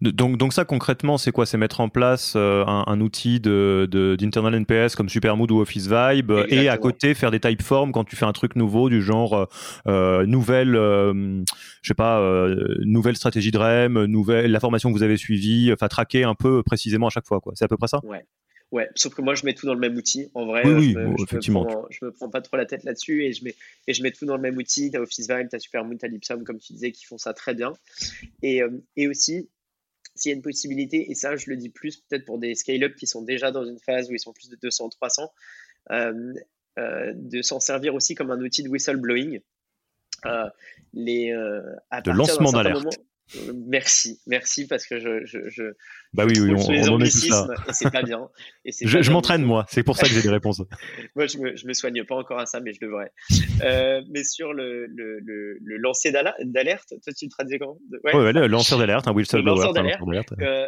donc, donc ça concrètement, c'est quoi? C'est mettre en place euh, un, outil de, d'internal NPS comme Supermood ou Office Vibe et à côté faire des typeforms quand tu fais un truc nouveau du genre euh, euh nouvelle, euh, je sais pas, nouvelle stratégie de REM, nouvelle la formation que vous avez suivie, enfin traquer un peu précisément à chaque fois quoi. C'est à peu près ça? Ouais. Ouais, sauf que moi je mets tout dans le même outil. En vrai, oui, je, me, effectivement. Me prends, je me prends pas trop la tête là-dessus et je mets et je mets tout dans le même outil. T'as Office Vibe, t'as Supermood, t'as Lipsum comme tu disais qui font ça très bien. Et, et aussi s'il y a une possibilité, et ça je le dis plus peut-être pour des scale-up qui sont déjà dans une phase où ils sont plus de 200, 300, euh, euh, de s'en servir aussi comme un outil de whistleblowing. Euh, les, de lancement d'alerte. Merci, merci parce que je, je, je bah oui, oui, on, les on anglicismes et c'est pas bien. Et je, je m'entraîne moi, c'est pour ça que j'ai des réponses. moi, je me, je me soigne pas encore à ça, mais je devrais. Euh, mais sur le, le, le, le lancer d'alerte, toi tu le traduis comment? Ouais, ouais, le lanceur d'alerte, un whistleblower. lanceur d'alerte, euh,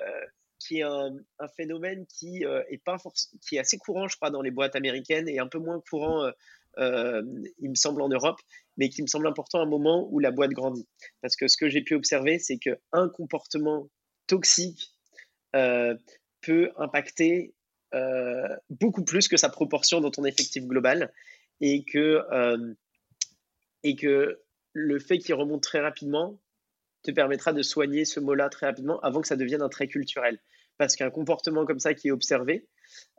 qui est un, un phénomène qui euh, est pas qui est assez courant, je crois, dans les boîtes américaines et un peu moins courant. Euh, il me semble en Europe, mais qui me semble important à un moment où la boîte grandit. Parce que ce que j'ai pu observer, c'est qu'un comportement toxique euh, peut impacter euh, beaucoup plus que sa proportion dans ton effectif global et que, et que le fait qu'il remonte très rapidement te permettra de soigner ce mot-là très rapidement avant que ça devienne un trait culturel. Parce qu'un comportement comme ça qui est observé,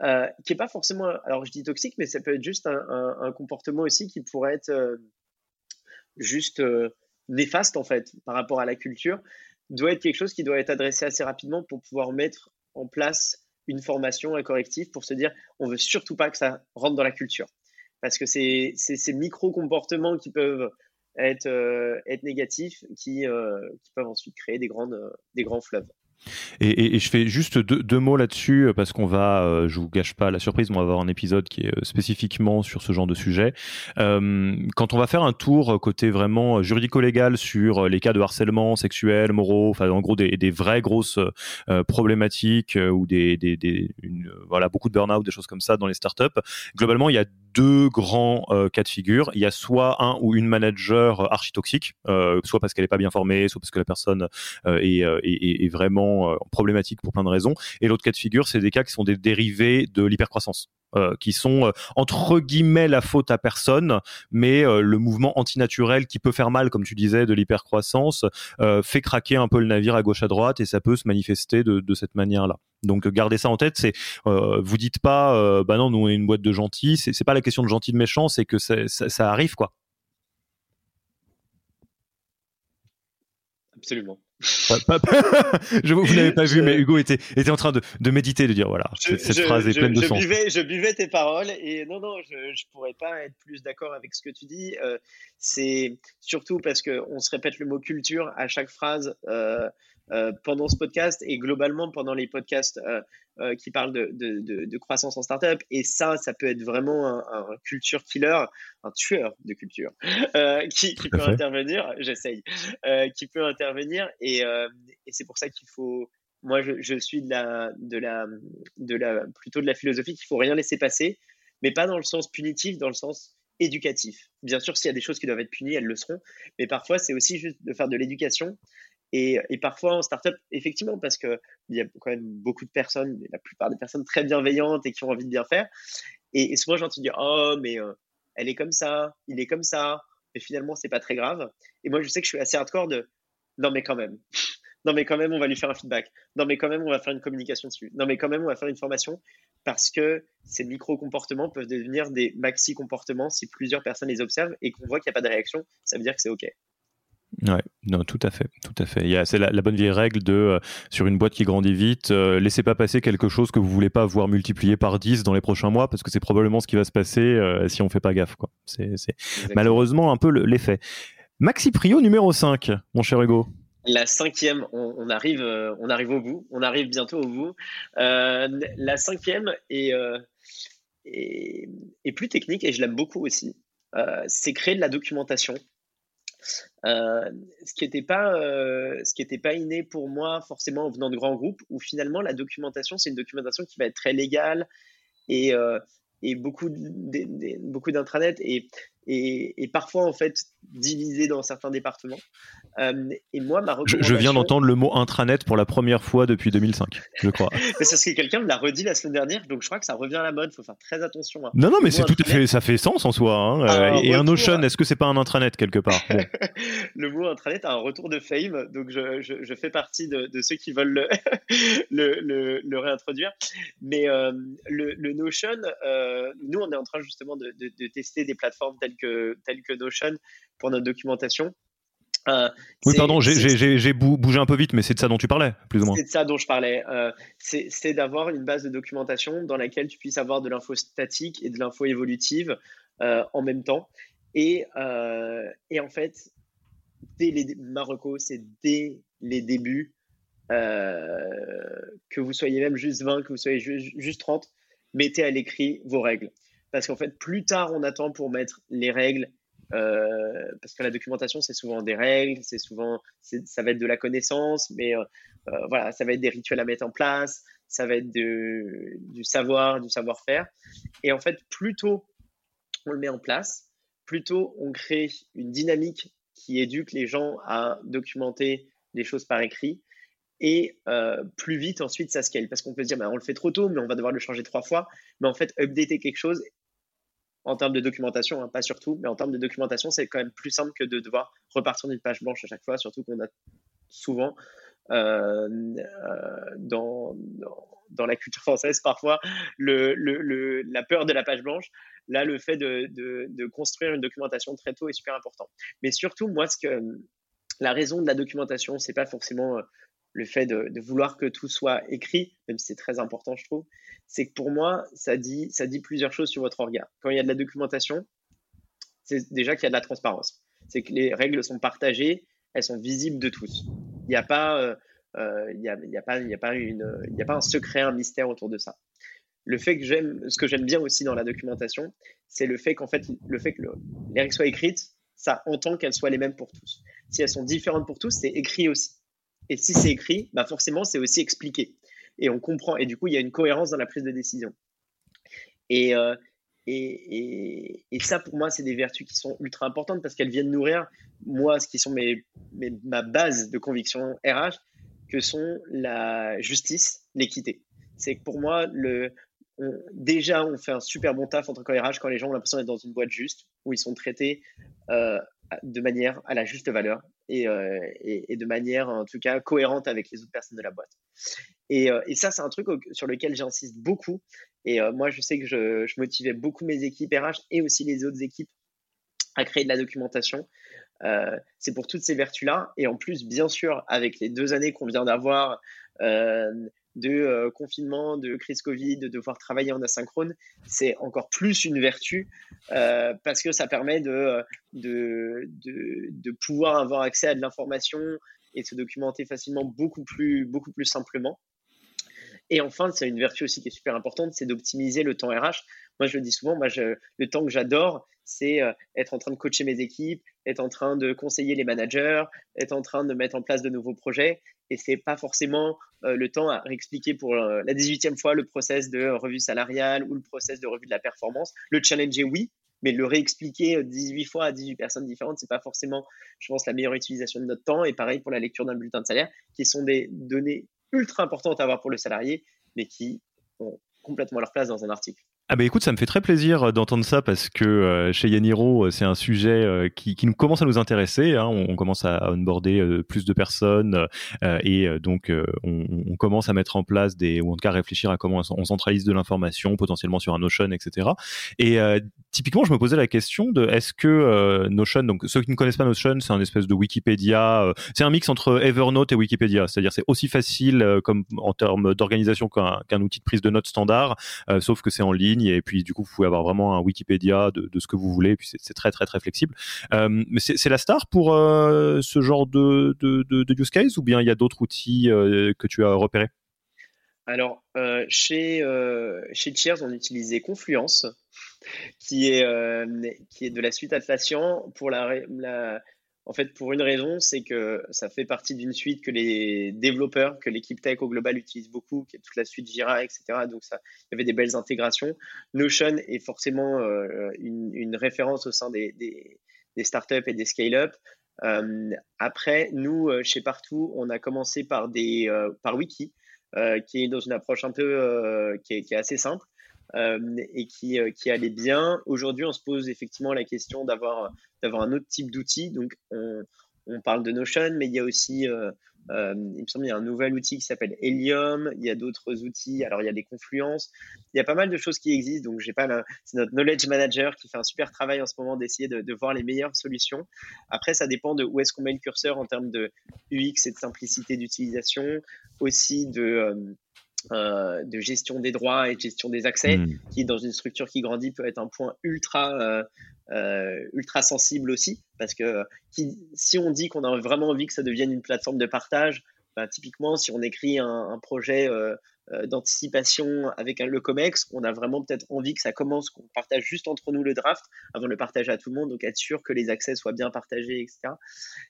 euh, qui est pas forcément, alors je dis toxique, mais ça peut être juste un, comportement aussi qui pourrait être euh, juste euh, néfaste en fait par rapport à la culture, doit être quelque chose qui doit être adressé assez rapidement pour pouvoir mettre en place une formation, un correctif pour se dire on veut surtout pas que ça rentre dans la culture. Parce que c'est ces micro-comportements qui peuvent être, être négatifs qui, qui peuvent ensuite créer des, grandes, des grands fleuves. Et, je fais juste deux, mots là-dessus euh, parce qu'on va, euh, je vous gâche pas la surprise, on va avoir un épisode qui est euh, spécifiquement sur ce genre de sujet. quand on va faire un tour côté vraiment juridico-légal sur les cas de harcèlement sexuel, moraux, enfin en gros des, vraies grosses problématiques ou des, voilà beaucoup de burn-out, des choses comme ça dans les startups. Globalement, il y a deux grands cas de figure. Il y a soit un ou une manager architoxique, soit parce qu'elle est pas bien formée, soit parce que la personne est, est, est vraiment euh, problématique pour plein de raisons. Et l'autre cas de figure, c'est des cas qui sont des dérivés de l'hypercroissance. Euh, qui sont euh, entre guillemets la faute à personne, mais le mouvement antinaturel qui peut faire mal, comme tu disais, de l'hypercroissance, fait craquer un peu le navire à gauche à droite et ça peut se manifester de, de cette manière-là. Donc gardez ça en tête. C'est vous dites pas, bah non, nous on est une boîte de gentils. C'est pas la question de gentil de méchant, c'est que ça, ça arrive quoi. Absolument. je, vous n'avez pas vu, mais Hugo était, était en train de, de méditer, de dire voilà, cette phrase est pleine de sens. Buvais, je buvais tes paroles et non, non, je ne pourrais pas être plus d'accord avec ce que tu dis. Euh, c'est surtout parce qu'on se répète le mot culture à chaque phrase. Euh, pendant ce podcast et globalement pendant les podcasts euh, euh, qui parlent de, de, de, croissance en startup. Et ça, ça peut être vraiment un, un culture killer, un tueur de culture qui, qui peut intervenir. J'essaye, qui peut intervenir. Et, et c'est pour ça qu'il faut. Moi, je, je, suis de la, de la, de la, plutôt de la philosophie qu'il faut rien laisser passer, mais pas dans le sens punitif, dans le sens éducatif. Bien sûr, s'il y a des choses qui doivent être punies, elles le seront, mais parfois c'est aussi juste de faire de l'éducation et, parfois en startup, effectivement, parce qu'il y a quand même beaucoup de personnes, la plupart des personnes très bienveillantes et qui ont envie de bien faire. Et, souvent, j'entends dire Oh, mais euh, elle est comme ça, il est comme ça. Mais finalement, c'est pas très grave. Et moi, je sais que je suis assez hardcore de Non, mais quand même. non, mais quand même, on va lui faire un feedback. Non, mais quand même, on va faire une communication dessus. Non, mais quand même, on va faire une formation. Parce que ces micro-comportements peuvent devenir des maxi-comportements si plusieurs personnes les observent et qu'on voit qu'il n'y a pas de réaction. Ça veut dire que c'est OK. Ouais, non, tout à fait, tout à fait. C'est la, bonne vieille règle de euh, sur une boîte qui grandit vite, euh, laissez pas passer quelque chose que vous voulez pas voir multiplié par 10 dans les prochains mois parce que c'est probablement ce qui va se passer euh, si on fait pas gaffe. C'est, malheureusement un peu l'effet. Maxi Prio numéro 5, mon cher Hugo. La cinquième, on, arrive, on arrive au bout, on arrive bientôt au bout. la cinquième est, est, est, plus technique et je l'aime beaucoup aussi. c'est créer de la documentation euh, ce qui n'était pas, euh, pas inné pour moi forcément en venant de grands groupes, où finalement la documentation, c'est une documentation qui va être très légale et, euh, et beaucoup, beaucoup d'intranet. Et, et, et, parfois en fait divisé dans certains départements. Euh, et moi, ma je, viens d'entendre le mot intranet pour la première fois depuis 2005, je crois. c'est parce que quelqu'un me l'a redit la semaine dernière, donc je crois que ça revient à la mode. Il faut faire très attention. Non, non, mais c'est tout à fait, ça fait sens en soi. Hein. Ah, et un Notion, est-ce que c'est pas un intranet quelque part? Le mot intranet a un retour de fame, donc je, je, je fais partie de, de, ceux qui veulent le, le, le, réintroduire. Mais euh, le, Notion, euh, nous, on est en train justement de, de, tester des plateformes telles que, telles que Notion pour notre documentation. Euh, oui, pardon, j'ai bougé un peu vite, mais c'est de ça dont tu parlais, plus ou moins. C'est de ça dont je parlais. Euh, c'est d'avoir une base de documentation dans laquelle tu puisses avoir de l'info statique et de l'info évolutive euh, en même temps. Et, et, en fait, dès les Marocco, c'est dès les débuts, que vous soyez même juste 20, que vous soyez juste 30, mettez à l'écrit vos règles. Parce qu'en fait, plus tard on attend pour mettre les règles, euh, parce que la documentation, c'est souvent des règles, c'est souvent, ça va être de la connaissance, mais euh, euh, voilà, ça va être des rituels à mettre en place, ça va être du savoir, du savoir-faire. Et en fait, plus tôt on le met en place, plus tôt on crée une dynamique qui éduque les gens à documenter des choses par écrit, et plus vite ensuite ça scale parce qu'on peut se dire bah, on le fait trop tôt mais on va devoir le changer trois fois mais en fait updater quelque chose en termes de documentation, hein, pas surtout, mais en termes de documentation, c'est quand même plus simple que de devoir repartir d'une page blanche à chaque fois, surtout qu'on a souvent euh, euh, dans, dans, la culture française parfois le, le, la peur de la page blanche. Là, le fait de, de, construire une documentation très tôt est super important. Mais surtout, moi, ce que la raison de la documentation, c'est pas forcément euh, le fait de, vouloir que tout soit écrit, même si c'est très important, je trouve, c'est que pour moi, ça dit, plusieurs choses sur votre regard. Quand il y a de la documentation, c'est déjà qu'il y a de la transparence. C'est que les règles sont partagées, elles sont visibles de tous. Il n'y a pas, euh, euh, il a, y a pas, il a pas une, il a pas un secret, un mystère autour de ça. Le fait que j'aime, ce que j'aime bien aussi dans la documentation, c'est le fait qu'en fait, le fait que les règles soient écrites, ça entend qu'elles soient les mêmes pour tous. Si elles sont différentes pour tous, c'est écrit aussi. Et si c'est écrit, bah forcément, c'est aussi expliqué. Et on comprend. Et du coup, il y a une cohérence dans la prise de décision. Et, euh, et, et, ça, pour moi, c'est des vertus qui sont ultra importantes parce qu'elles viennent nourrir, moi, ce qui sont mes, ma base de conviction RH, que sont la justice, l'équité. C'est que pour moi, le, déjà, on fait un super bon taf en tant qu'RH quand les gens ont l'impression d'être dans une boîte juste, où ils sont traités euh, de manière à la juste valeur euh, et, de manière en tout cas cohérente avec les autres personnes de la boîte. Et, euh, ça, c'est un truc sur lequel j'insiste beaucoup. Et euh, moi, je sais que je, motivais beaucoup mes équipes RH et aussi les autres équipes à créer de la documentation. c'est pour toutes ces vertus-là. Et en plus, bien sûr, avec les deux années qu'on vient d'avoir, de euh, confinement, de crise Covid, de devoir travailler en asynchrone, c'est encore plus une vertu euh, parce que ça permet de, de, de, pouvoir avoir accès à de l'information et de se documenter facilement beaucoup plus, beaucoup plus simplement. Et enfin, c'est une vertu aussi qui est super importante, c'est d'optimiser le temps RH. Moi, je le dis souvent, le temps que j'adore, c'est euh, être en train de coacher mes équipes, être en train de conseiller les managers, être en train de mettre en place de nouveaux projets et c'est pas forcément euh, le temps à réexpliquer pour euh, la 18e fois le process de revue salariale ou le process de revue de la performance. Le challenger, oui, mais le réexpliquer 18 euh, fois à 18 personnes différentes, c'est pas forcément, je pense, la meilleure utilisation de notre temps. Et pareil pour la lecture d'un bulletin de salaire, qui sont des données ultra importantes à avoir pour le salarié, mais qui ont complètement leur place dans un article. Ah bah écoute, ça me fait très plaisir euh, d'entendre ça parce que euh, chez Yaniro, euh, c'est un sujet qui, qui, nous commence à nous intéresser. Hein. On, commence à onboarder plus de personnes et donc on, commence à mettre en place des, ou en tout cas réfléchir à comment on centralise de l'information, potentiellement sur un Notion, etc. Et typiquement, je me posais la question de est-ce que Notion, donc ceux qui ne connaissent pas Notion, c'est un espèce de Wikipédia, c'est un mix entre Evernote et Wikipédia, c'est-à-dire c'est aussi facile comme en termes d'organisation qu'un outil de prise de notes standard, sauf que c'est en ligne et puis du coup vous pouvez avoir vraiment un Wikipédia de, ce que vous voulez puis c'est très très très flexible. Euh, mais c'est la star pour euh, ce genre de, de, use case ou bien il y a d'autres outils euh, que tu as repérés? Alors, chez, chez Cheers, on utilisait Confluence, qui est, qui est de la suite Atlassian pour la, en fait, pour une raison, c'est que ça fait partie d'une suite que les développeurs, que l'équipe tech au global utilise beaucoup, qui est toute la suite Jira, etc. Donc, ça, il y avait des belles intégrations. Notion est forcément euh, une, référence au sein des, startups et des scale-up. Euh, après, nous, euh, chez Partout, on a commencé par, des, par Wiki, qui est dans une approche un peu qui est, assez simple. Et qui, qui allait bien. Aujourd'hui, on se pose effectivement la question d'avoir un autre type d'outil. Donc, on, parle de Notion, mais il y a aussi, euh, euh, il me semble, il y a un nouvel outil qui s'appelle Helium. Il y a d'autres outils. Alors, il y a des confluences. Il y a pas mal de choses qui existent. Donc, j'ai pas c'est notre knowledge manager qui fait un super travail en ce moment d'essayer de, voir les meilleures solutions. Après, ça dépend de où est-ce qu'on met le curseur en termes de UX et de simplicité d'utilisation, aussi de euh, de gestion des droits et de gestion des accès, hmm. qui dans une structure qui grandit peut être un point ultra ultra sensible aussi, parce que si on dit qu'on a vraiment envie que ça devienne une plateforme de partage, bah, typiquement, si on écrit un, projet euh, euh, d'anticipation avec le COMEX, on a vraiment peut-être envie que ça commence, qu'on partage juste entre nous le draft avant de le partager à tout le monde, donc être sûr que les accès soient bien partagés, etc.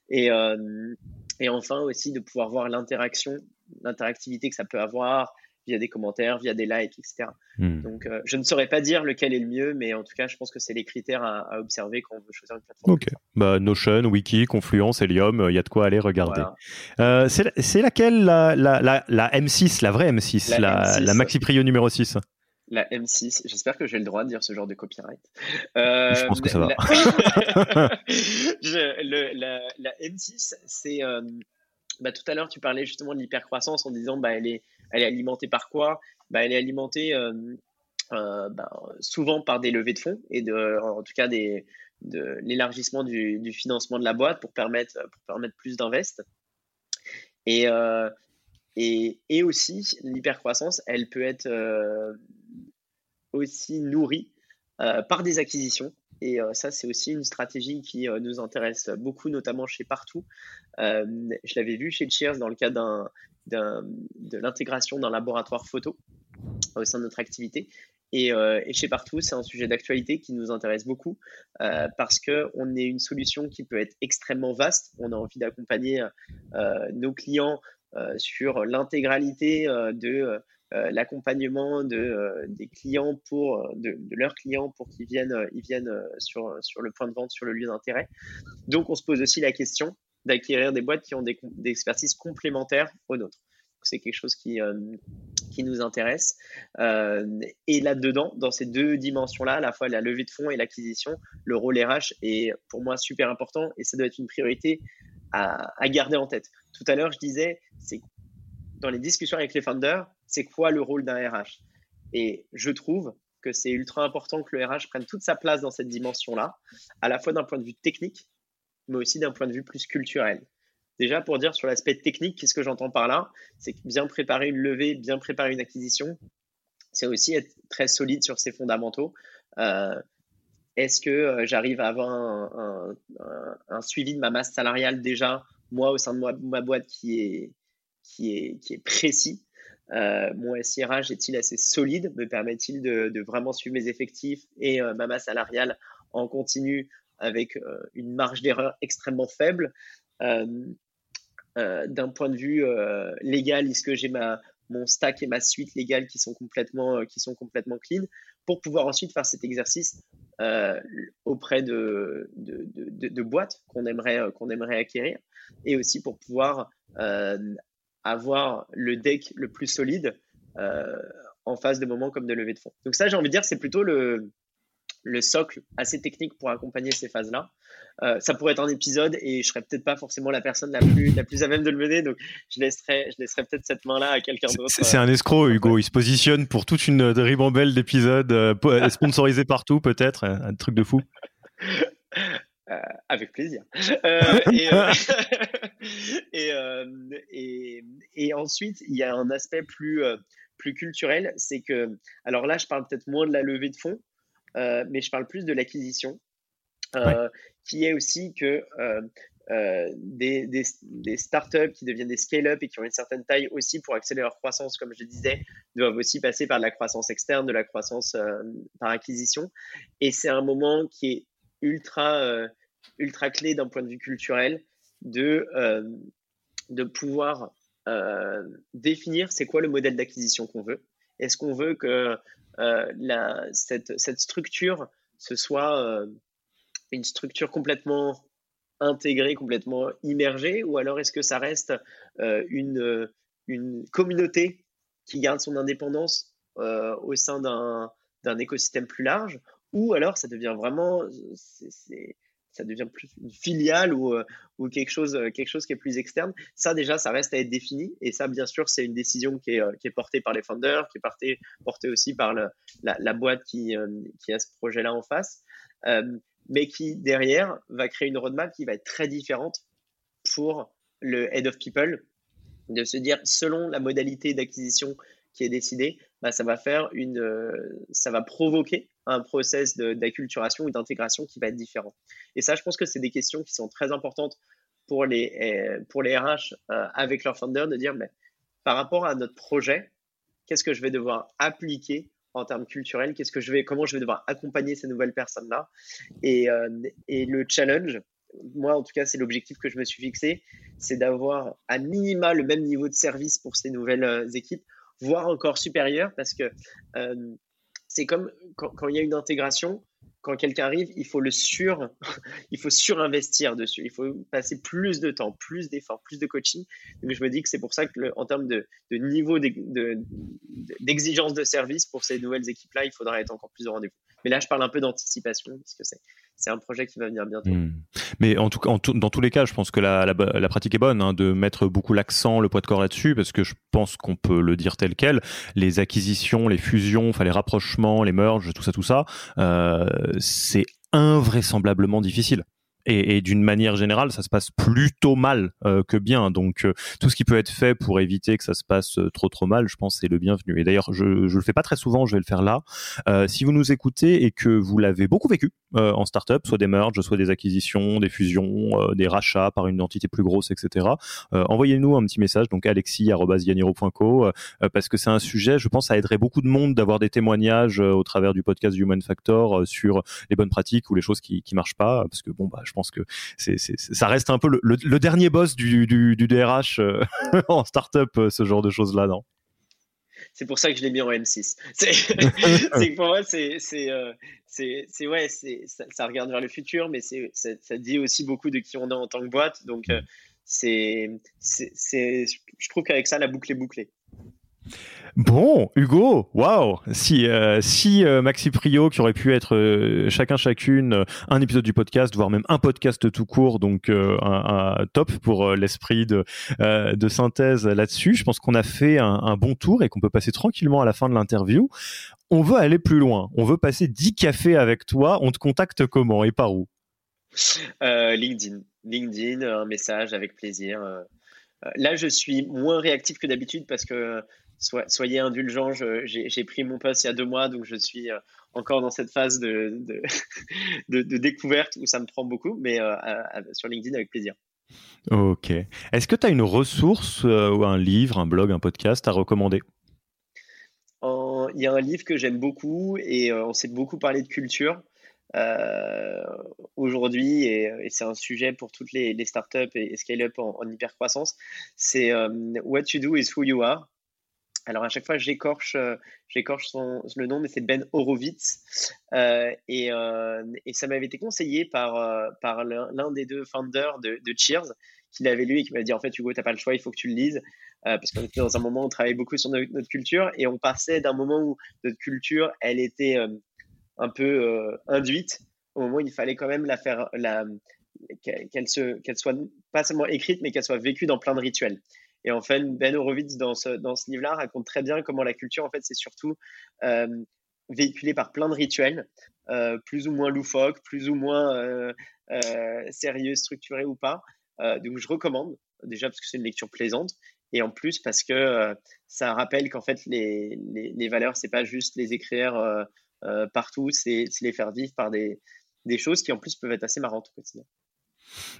Et, euh, et enfin aussi de pouvoir voir l'interaction, l'interactivité que ça peut avoir, via des commentaires, via des likes, etc. Hmm. Donc, euh, je ne saurais pas dire lequel est le mieux, mais en tout cas, je pense que c'est les critères à, observer quand on veut choisir une plateforme. Ok. Bah, Notion, Wiki, Confluence, Helium, il y a de quoi aller regarder. Euh, c'est laquelle la, la, la, M6, la vraie M6, la, Maxi Prio numéro 6 la M6, j'espère que j'ai le droit de dire ce genre de copyright. je pense que ça va. la, M6, c'est bah, tout à l'heure, tu parlais justement de l'hypercroissance en disant bah, elle, est, elle est alimentée par quoi? Bah, Elle est alimentée euh, euh, bah, souvent par des levées de fonds et de, en tout cas de l'élargissement du, financement de la boîte pour permettre, pour permettre plus d'invest. Et, euh, et, aussi, l'hypercroissance, elle peut être aussi nourrie par des acquisitions. Et euh, ça, c'est aussi une stratégie qui euh, nous intéresse beaucoup, notamment chez Partout. Euh, je l'avais vu chez Cheers dans le cadre de l'intégration d'un laboratoire photo au sein de notre activité. Et, chez Partout, c'est un sujet d'actualité qui nous intéresse beaucoup parce qu'on est une solution qui peut être extrêmement vaste. On a envie d'accompagner nos clients sur l'intégralité de l'accompagnement de, euh, des clients pour, euh, de, leurs clients pour qu'ils viennent, ils viennent sur, sur le point de vente, sur le lieu d'intérêt. Donc, on se pose aussi la question d'acquérir des boîtes qui ont des, expertises complémentaires aux nôtres. C'est quelque chose qui, qui nous intéresse. et là-dedans, dans ces deux dimensions-là, à la fois la levée de fonds et l'acquisition, le rôle RH est pour moi super important et ça doit être une priorité à, à garder en tête. Tout à l'heure, je disais, c'est dans les discussions avec les founders, c'est quoi le rôle d'un RH Et je trouve que c'est ultra important que le RH prenne toute sa place dans cette dimension-là, à la fois d'un point de vue technique, mais aussi d'un point de vue plus culturel. Déjà, pour dire sur l'aspect technique, qu'est-ce que j'entends par là? C'est bien préparer une levée, bien préparer une acquisition, c'est aussi être très solide sur ses fondamentaux. Euh, est-ce que euh, j'arrive à avoir un, suivi de ma masse salariale déjà, moi, au sein de ma boîte, qui est précis? Euh, mon SIRH est-il assez solide? Me permet-il de, vraiment suivre mes effectifs et euh, ma masse salariale en continu avec euh, une marge d'erreur extrêmement faible? D'un point de vue légal, est-ce que j'ai mon stack et ma suite légale qui sont complètement, clean? Pour pouvoir ensuite faire cet exercice auprès de boîtes qu'on aimerait, qu'on aimerait acquérir et aussi pour pouvoir avoir le deck le plus solide euh, en face de moments comme de levée de fonds. Donc ça, j'ai envie de dire, c'est plutôt le, le socle assez technique pour accompagner ces phases-là. Euh, ça pourrait être un épisode et je serais peut-être pas forcément la personne la plus, la plus à même de le mener, donc je laisserai, je laisserai peut-être cette main-là à quelqu'un d'autre. C'est un escroc, Hugo. Il se positionne pour toute une ribambelle d'épisodes euh, sponsorisés partout, peut-être, un truc de fou. Euh, avec plaisir. Euh, euh, et, et, ensuite, il y a un aspect plus, plus culturel, c'est que, alors là, je parle peut-être moins de la levée de fonds, mais je parle plus de l'acquisition, qui est aussi que des, des, des, startups qui deviennent des scale-up et qui ont une certaine taille aussi pour accélérer leur croissance, comme je disais, doivent aussi passer par de la croissance externe, de la croissance par acquisition. Et c'est un moment qui est ultra, euh, ultra clé d'un point de vue culturel de, euh, de pouvoir euh, définir c'est quoi le modèle d'acquisition qu'on veut. Est-ce qu'on veut que la, cette, cette, structure, ce soit une structure complètement intégrée, complètement immergée, ou alors est-ce que ça reste une, une communauté qui garde son indépendance au sein d'un écosystème plus large, ou alors ça devient vraiment, ça devient plus une filiale ou, euh, ou quelque, chose, euh, quelque chose qui est plus externe. Ça, déjà, ça reste à être défini. Et ça, bien sûr, c'est une décision qui est, euh, qui est, portée par les founders, qui est portée, portée aussi par le, la, boîte qui, qui a ce projet-là en face, mais qui, derrière, va créer une roadmap qui va être très différente pour le head of people, de se dire, selon la modalité d'acquisition qui est décidé, bah, ça va faire une, ça va provoquer un process d'acculturation ou d'intégration qui va être différent. Et ça, je pense que c'est des questions qui sont très importantes pour les, pour les RH avec leur founder de dire, mais par rapport à notre projet, qu'est-ce que je vais devoir appliquer en termes culturels, que je vais, comment je vais devoir accompagner ces nouvelles personnes-là? Et, euh, et, le challenge, moi en tout cas, c'est l'objectif que je me suis fixé, c'est d'avoir à minima le même niveau de service pour ces nouvelles euh, équipes, voire encore supérieur, parce que euh, c'est comme quand, il y a une intégration, quand quelqu'un arrive, il faut le sur, il faut surinvestir dessus. Il faut passer plus de temps, plus d'efforts, plus de coaching. Donc je me dis que c'est pour ça que en termes de, niveau d'exigence de, de service pour ces nouvelles équipes-là, il faudra être encore plus au rendez-vous. Mais là, je parle un peu d'anticipation, parce que c'est c'est un projet qui va venir bientôt. Hmm. Mais dans tous les cas, je pense que la, pratique est bonne, hein, de mettre beaucoup l'accent, le poids de corps là-dessus, parce que je pense qu'on peut le dire tel quel. Les acquisitions, les fusions, les rapprochements, les merges, tout ça, tout ça, euh, c'est invraisemblablement difficile et, et d'une manière générale, ça se passe plutôt mal euh, que bien. Donc, euh, tout ce qui peut être fait pour éviter que ça se passe euh, trop trop mal, je pense, c'est le bienvenu. Et d'ailleurs, je, je le fais pas très souvent, je vais le faire là. si vous nous écoutez et que vous l'avez beaucoup vécu en startup, soit des merges, soit des acquisitions, des fusions, des rachats par une entité plus grosse, etc. Envoyez-nous un petit message, donc alexis@yaniro.co, parce que c'est un sujet, je pense, ça aiderait beaucoup de monde d'avoir des témoignages au travers du podcast Human Factor sur les bonnes pratiques ou les choses qui qui marchent pas, parce que bon, bah, je je pense que c'est, ça reste un peu le, dernier boss du, DRH euh, en startup, euh, ce genre de choses-là, non? C'est pour ça que je l'ai mis en M6. C'est, pour moi, c'est, c'est, euh, ouais, ça, regarde vers le futur, mais c'est, ça dit aussi beaucoup de qui on est en tant que boîte. Donc, c'est, c'est, je trouve qu'avec ça, la boucle est bouclée. Bon, Hugo, waouh Si, euh, si euh, Maxi Prio, qui aurait pu être euh, chacun chacune un épisode du podcast, voire même un podcast tout court, donc un, top pour l'esprit de, synthèse là-dessus. Je pense qu'on a fait un, un, bon tour et qu'on peut passer tranquillement à la fin de l'interview. On veut aller plus loin. On veut passer 10 cafés avec toi. On te contacte comment et par où? LinkedIn. LinkedIn, un message avec plaisir. Là, je suis moins réactif que d'habitude parce que soyez indulgents, j'ai pris mon poste il y a deux mois, donc je suis euh, encore dans cette phase de, de, découverte où ça me prend beaucoup, mais euh, sur LinkedIn avec plaisir. Ok. Est-ce que tu as une ressource euh, ou un livre, un blog, un podcast à recommander? Il y a un livre que j'aime beaucoup et on s'est beaucoup parlé de culture. aujourd'hui, et, c'est un sujet pour toutes les, startups et, scale-up en, en hyper croissance, c'est What You Do is Who You Are alors à chaque fois j'écorche euh, j'écorche le nom mais c'est Ben Horowitz. Euh, et, euh, et, ça m'avait été conseillé par par l'un des deux founders de, Cheers qui l'avait lu et qui m'a dit en fait Hugo t'as pas le choix il faut que tu le lises. Parce qu'on était dans un moment où on travaillait beaucoup sur notre, culture et on passait d'un moment où notre culture elle était un peu induite au moment où il fallait quand même la faire qu'elle se qu'elle soit pas seulement écrite mais qu'elle soit vécue dans plein de rituels et en fait, Ben Horowitz, dans ce, dans ce livre-là, raconte très bien comment la culture, en fait, c'est surtout euh, véhiculé par plein de rituels, euh, plus ou moins loufoques, plus ou moins euh, sérieux, structurés ou pas. Donc, je recommande, déjà parce que c'est une lecture plaisante, et en plus parce que ça rappelle qu'en fait, les, les, les valeurs, c'est pas juste les écrire partout, c'est les faire vivre par des, des choses qui, en plus, peuvent être assez marrantes au quotidien.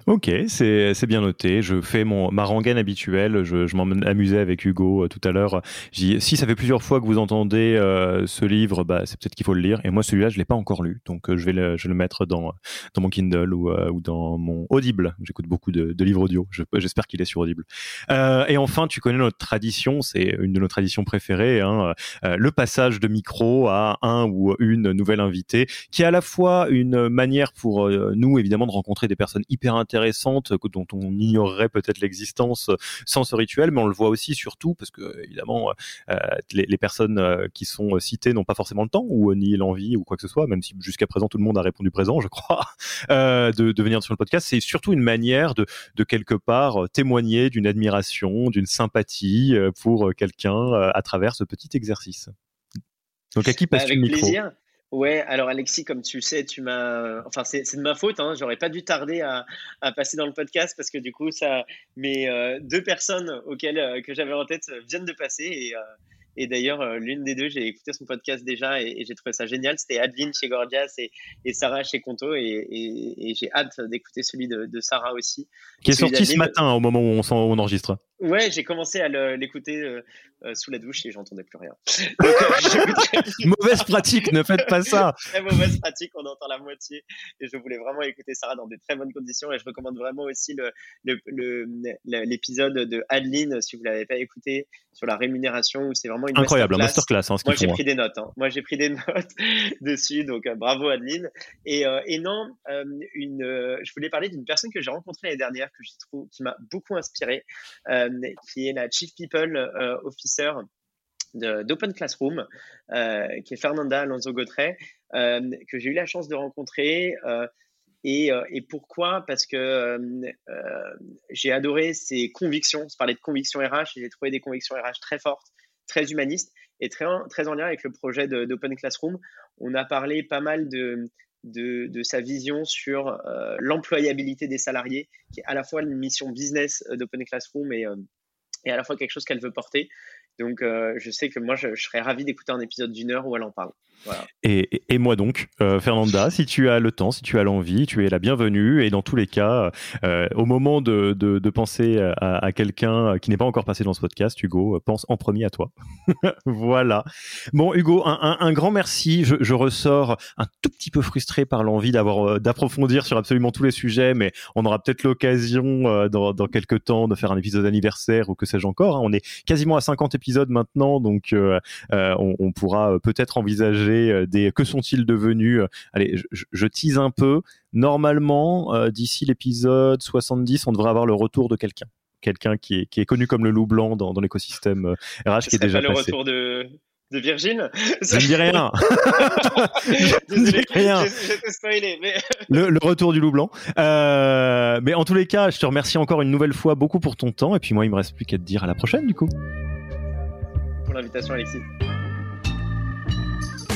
Ok, c'est bien noté. Je fais mon ma rengaine habituelle. Je, je m'en amusais avec Hugo euh, tout à l'heure. Si ça fait plusieurs fois que vous entendez euh, ce livre, bah, c'est peut-être qu'il faut le lire. Et moi, celui-là, je l'ai pas encore lu, donc euh, je vais le, je le mettre dans dans mon Kindle ou, dans mon Audible. J'écoute beaucoup de, de, livres audio. J'espère qu'il est sur Audible. et enfin, tu connais notre tradition. C'est une de nos traditions préférées. Hein, le passage de micro à un ou une nouvelle invitée, qui est à la fois une manière pour nous, évidemment, de rencontrer des personnes hyper intéressante dont on ignorerait peut-être l'existence sans ce rituel, mais on le voit aussi surtout parce que évidemment euh, les, personnes euh, qui sont citées n'ont pas forcément le temps ou ni l'envie ou quoi que ce soit, même si jusqu'à présent tout le monde a répondu présent, je crois, euh, de, de, venir sur le podcast. C'est surtout une manière de, de quelque part témoigner d'une admiration, d'une sympathie pour quelqu'un à travers ce petit exercice. Donc à qui bah, passe le micro? plaisir. Ouais, alors Alexis, comme tu sais, tu m'as. Enfin, c'est de ma faute. Hein. J'aurais pas dû tarder à, à, passer dans le podcast parce que du coup, ça, mes euh, deux personnes auxquelles euh, que j'avais en tête viennent de passer et, euh, Et d'ailleurs, euh, l'une des deux, j'ai écouté son podcast déjà et, j'ai trouvé ça génial. C'était Adeline chez Gorgias et, Sarah chez Conto. Et, j'ai hâte d'écouter celui de, Sarah aussi. Qui est sorti ce matin au moment où on, on enregistre. Ouais, j'ai commencé à l'écouter euh, euh, sous la douche et j'entendais plus rien. mauvaise pratique, ne faites pas ça. Très mauvaise pratique, on entend la moitié. Et je voulais vraiment écouter Sarah dans des très bonnes conditions. Et je recommande vraiment aussi l'épisode de Adeline, si vous l'avez pas écouté, sur la rémunération, où c'est vraiment une incroyable, masterclass. Hein, Moi, j'ai pris des notes. Hein. Moi, j'ai pris des notes dessus. Donc, euh, bravo Adeline. Et, et non, une, je voulais parler d'une personne que j'ai rencontrée l'année dernière, que j'ai trouvé, qui m'a beaucoup inspiré qui est la Chief People euh, D'Open Classroom, euh, qui est Fernanda Alonso Gautret, euh, que j'ai eu la chance de rencontrer. Et, et, pourquoi? Parce que j'ai adoré ses convictions. Je parlais de convictions RH et j'ai trouvé des convictions RH très fortes, très humanistes et très, très en lien avec le projet d'Open Classroom. On a parlé pas mal de, de, de sa vision sur l'employabilité des salariés, qui est à la fois une mission business d'Open Classroom et, et à la fois quelque chose qu'elle veut porter. Donc, euh, je sais que moi, je, serais ravi d'écouter un épisode d'une heure où elle en parle. Et, moi donc, euh, Fernanda, si tu as le temps, si tu as l'envie, tu es la bienvenue. Et dans tous les cas, euh, au moment de, penser à, quelqu'un qui n'est pas encore passé dans ce podcast, Hugo, pense en premier à toi. voilà. Bon, Hugo, un, grand merci. Je, ressors un tout petit peu frustré par l'envie d'avoir d'approfondir sur absolument tous les sujets, mais on aura peut-être l'occasion dans, quelques temps de faire un épisode anniversaire ou que sais-je encore. Hein. On est quasiment à 50 épisodes maintenant, donc on, on pourra peut-être envisager euh, des que sont-ils devenus euh, Allez, je, je, tease un peu. Normalement, euh, d'ici l'épisode 70, on devrait avoir le retour de quelqu'un. Quelqu'un qui est, qui est connu comme le loup blanc dans, dans l'écosystème RH qui est déjà pas le retour de, de Virgin Je ne dis rien. je ne dis rien. Spoilé, mais... le, le, retour du loup blanc. Euh, mais en tous les cas, je te remercie encore une nouvelle fois beaucoup pour ton temps. Et puis moi, il me reste plus qu'à te dire à la prochaine, du coup. Pour l'invitation, Alexis.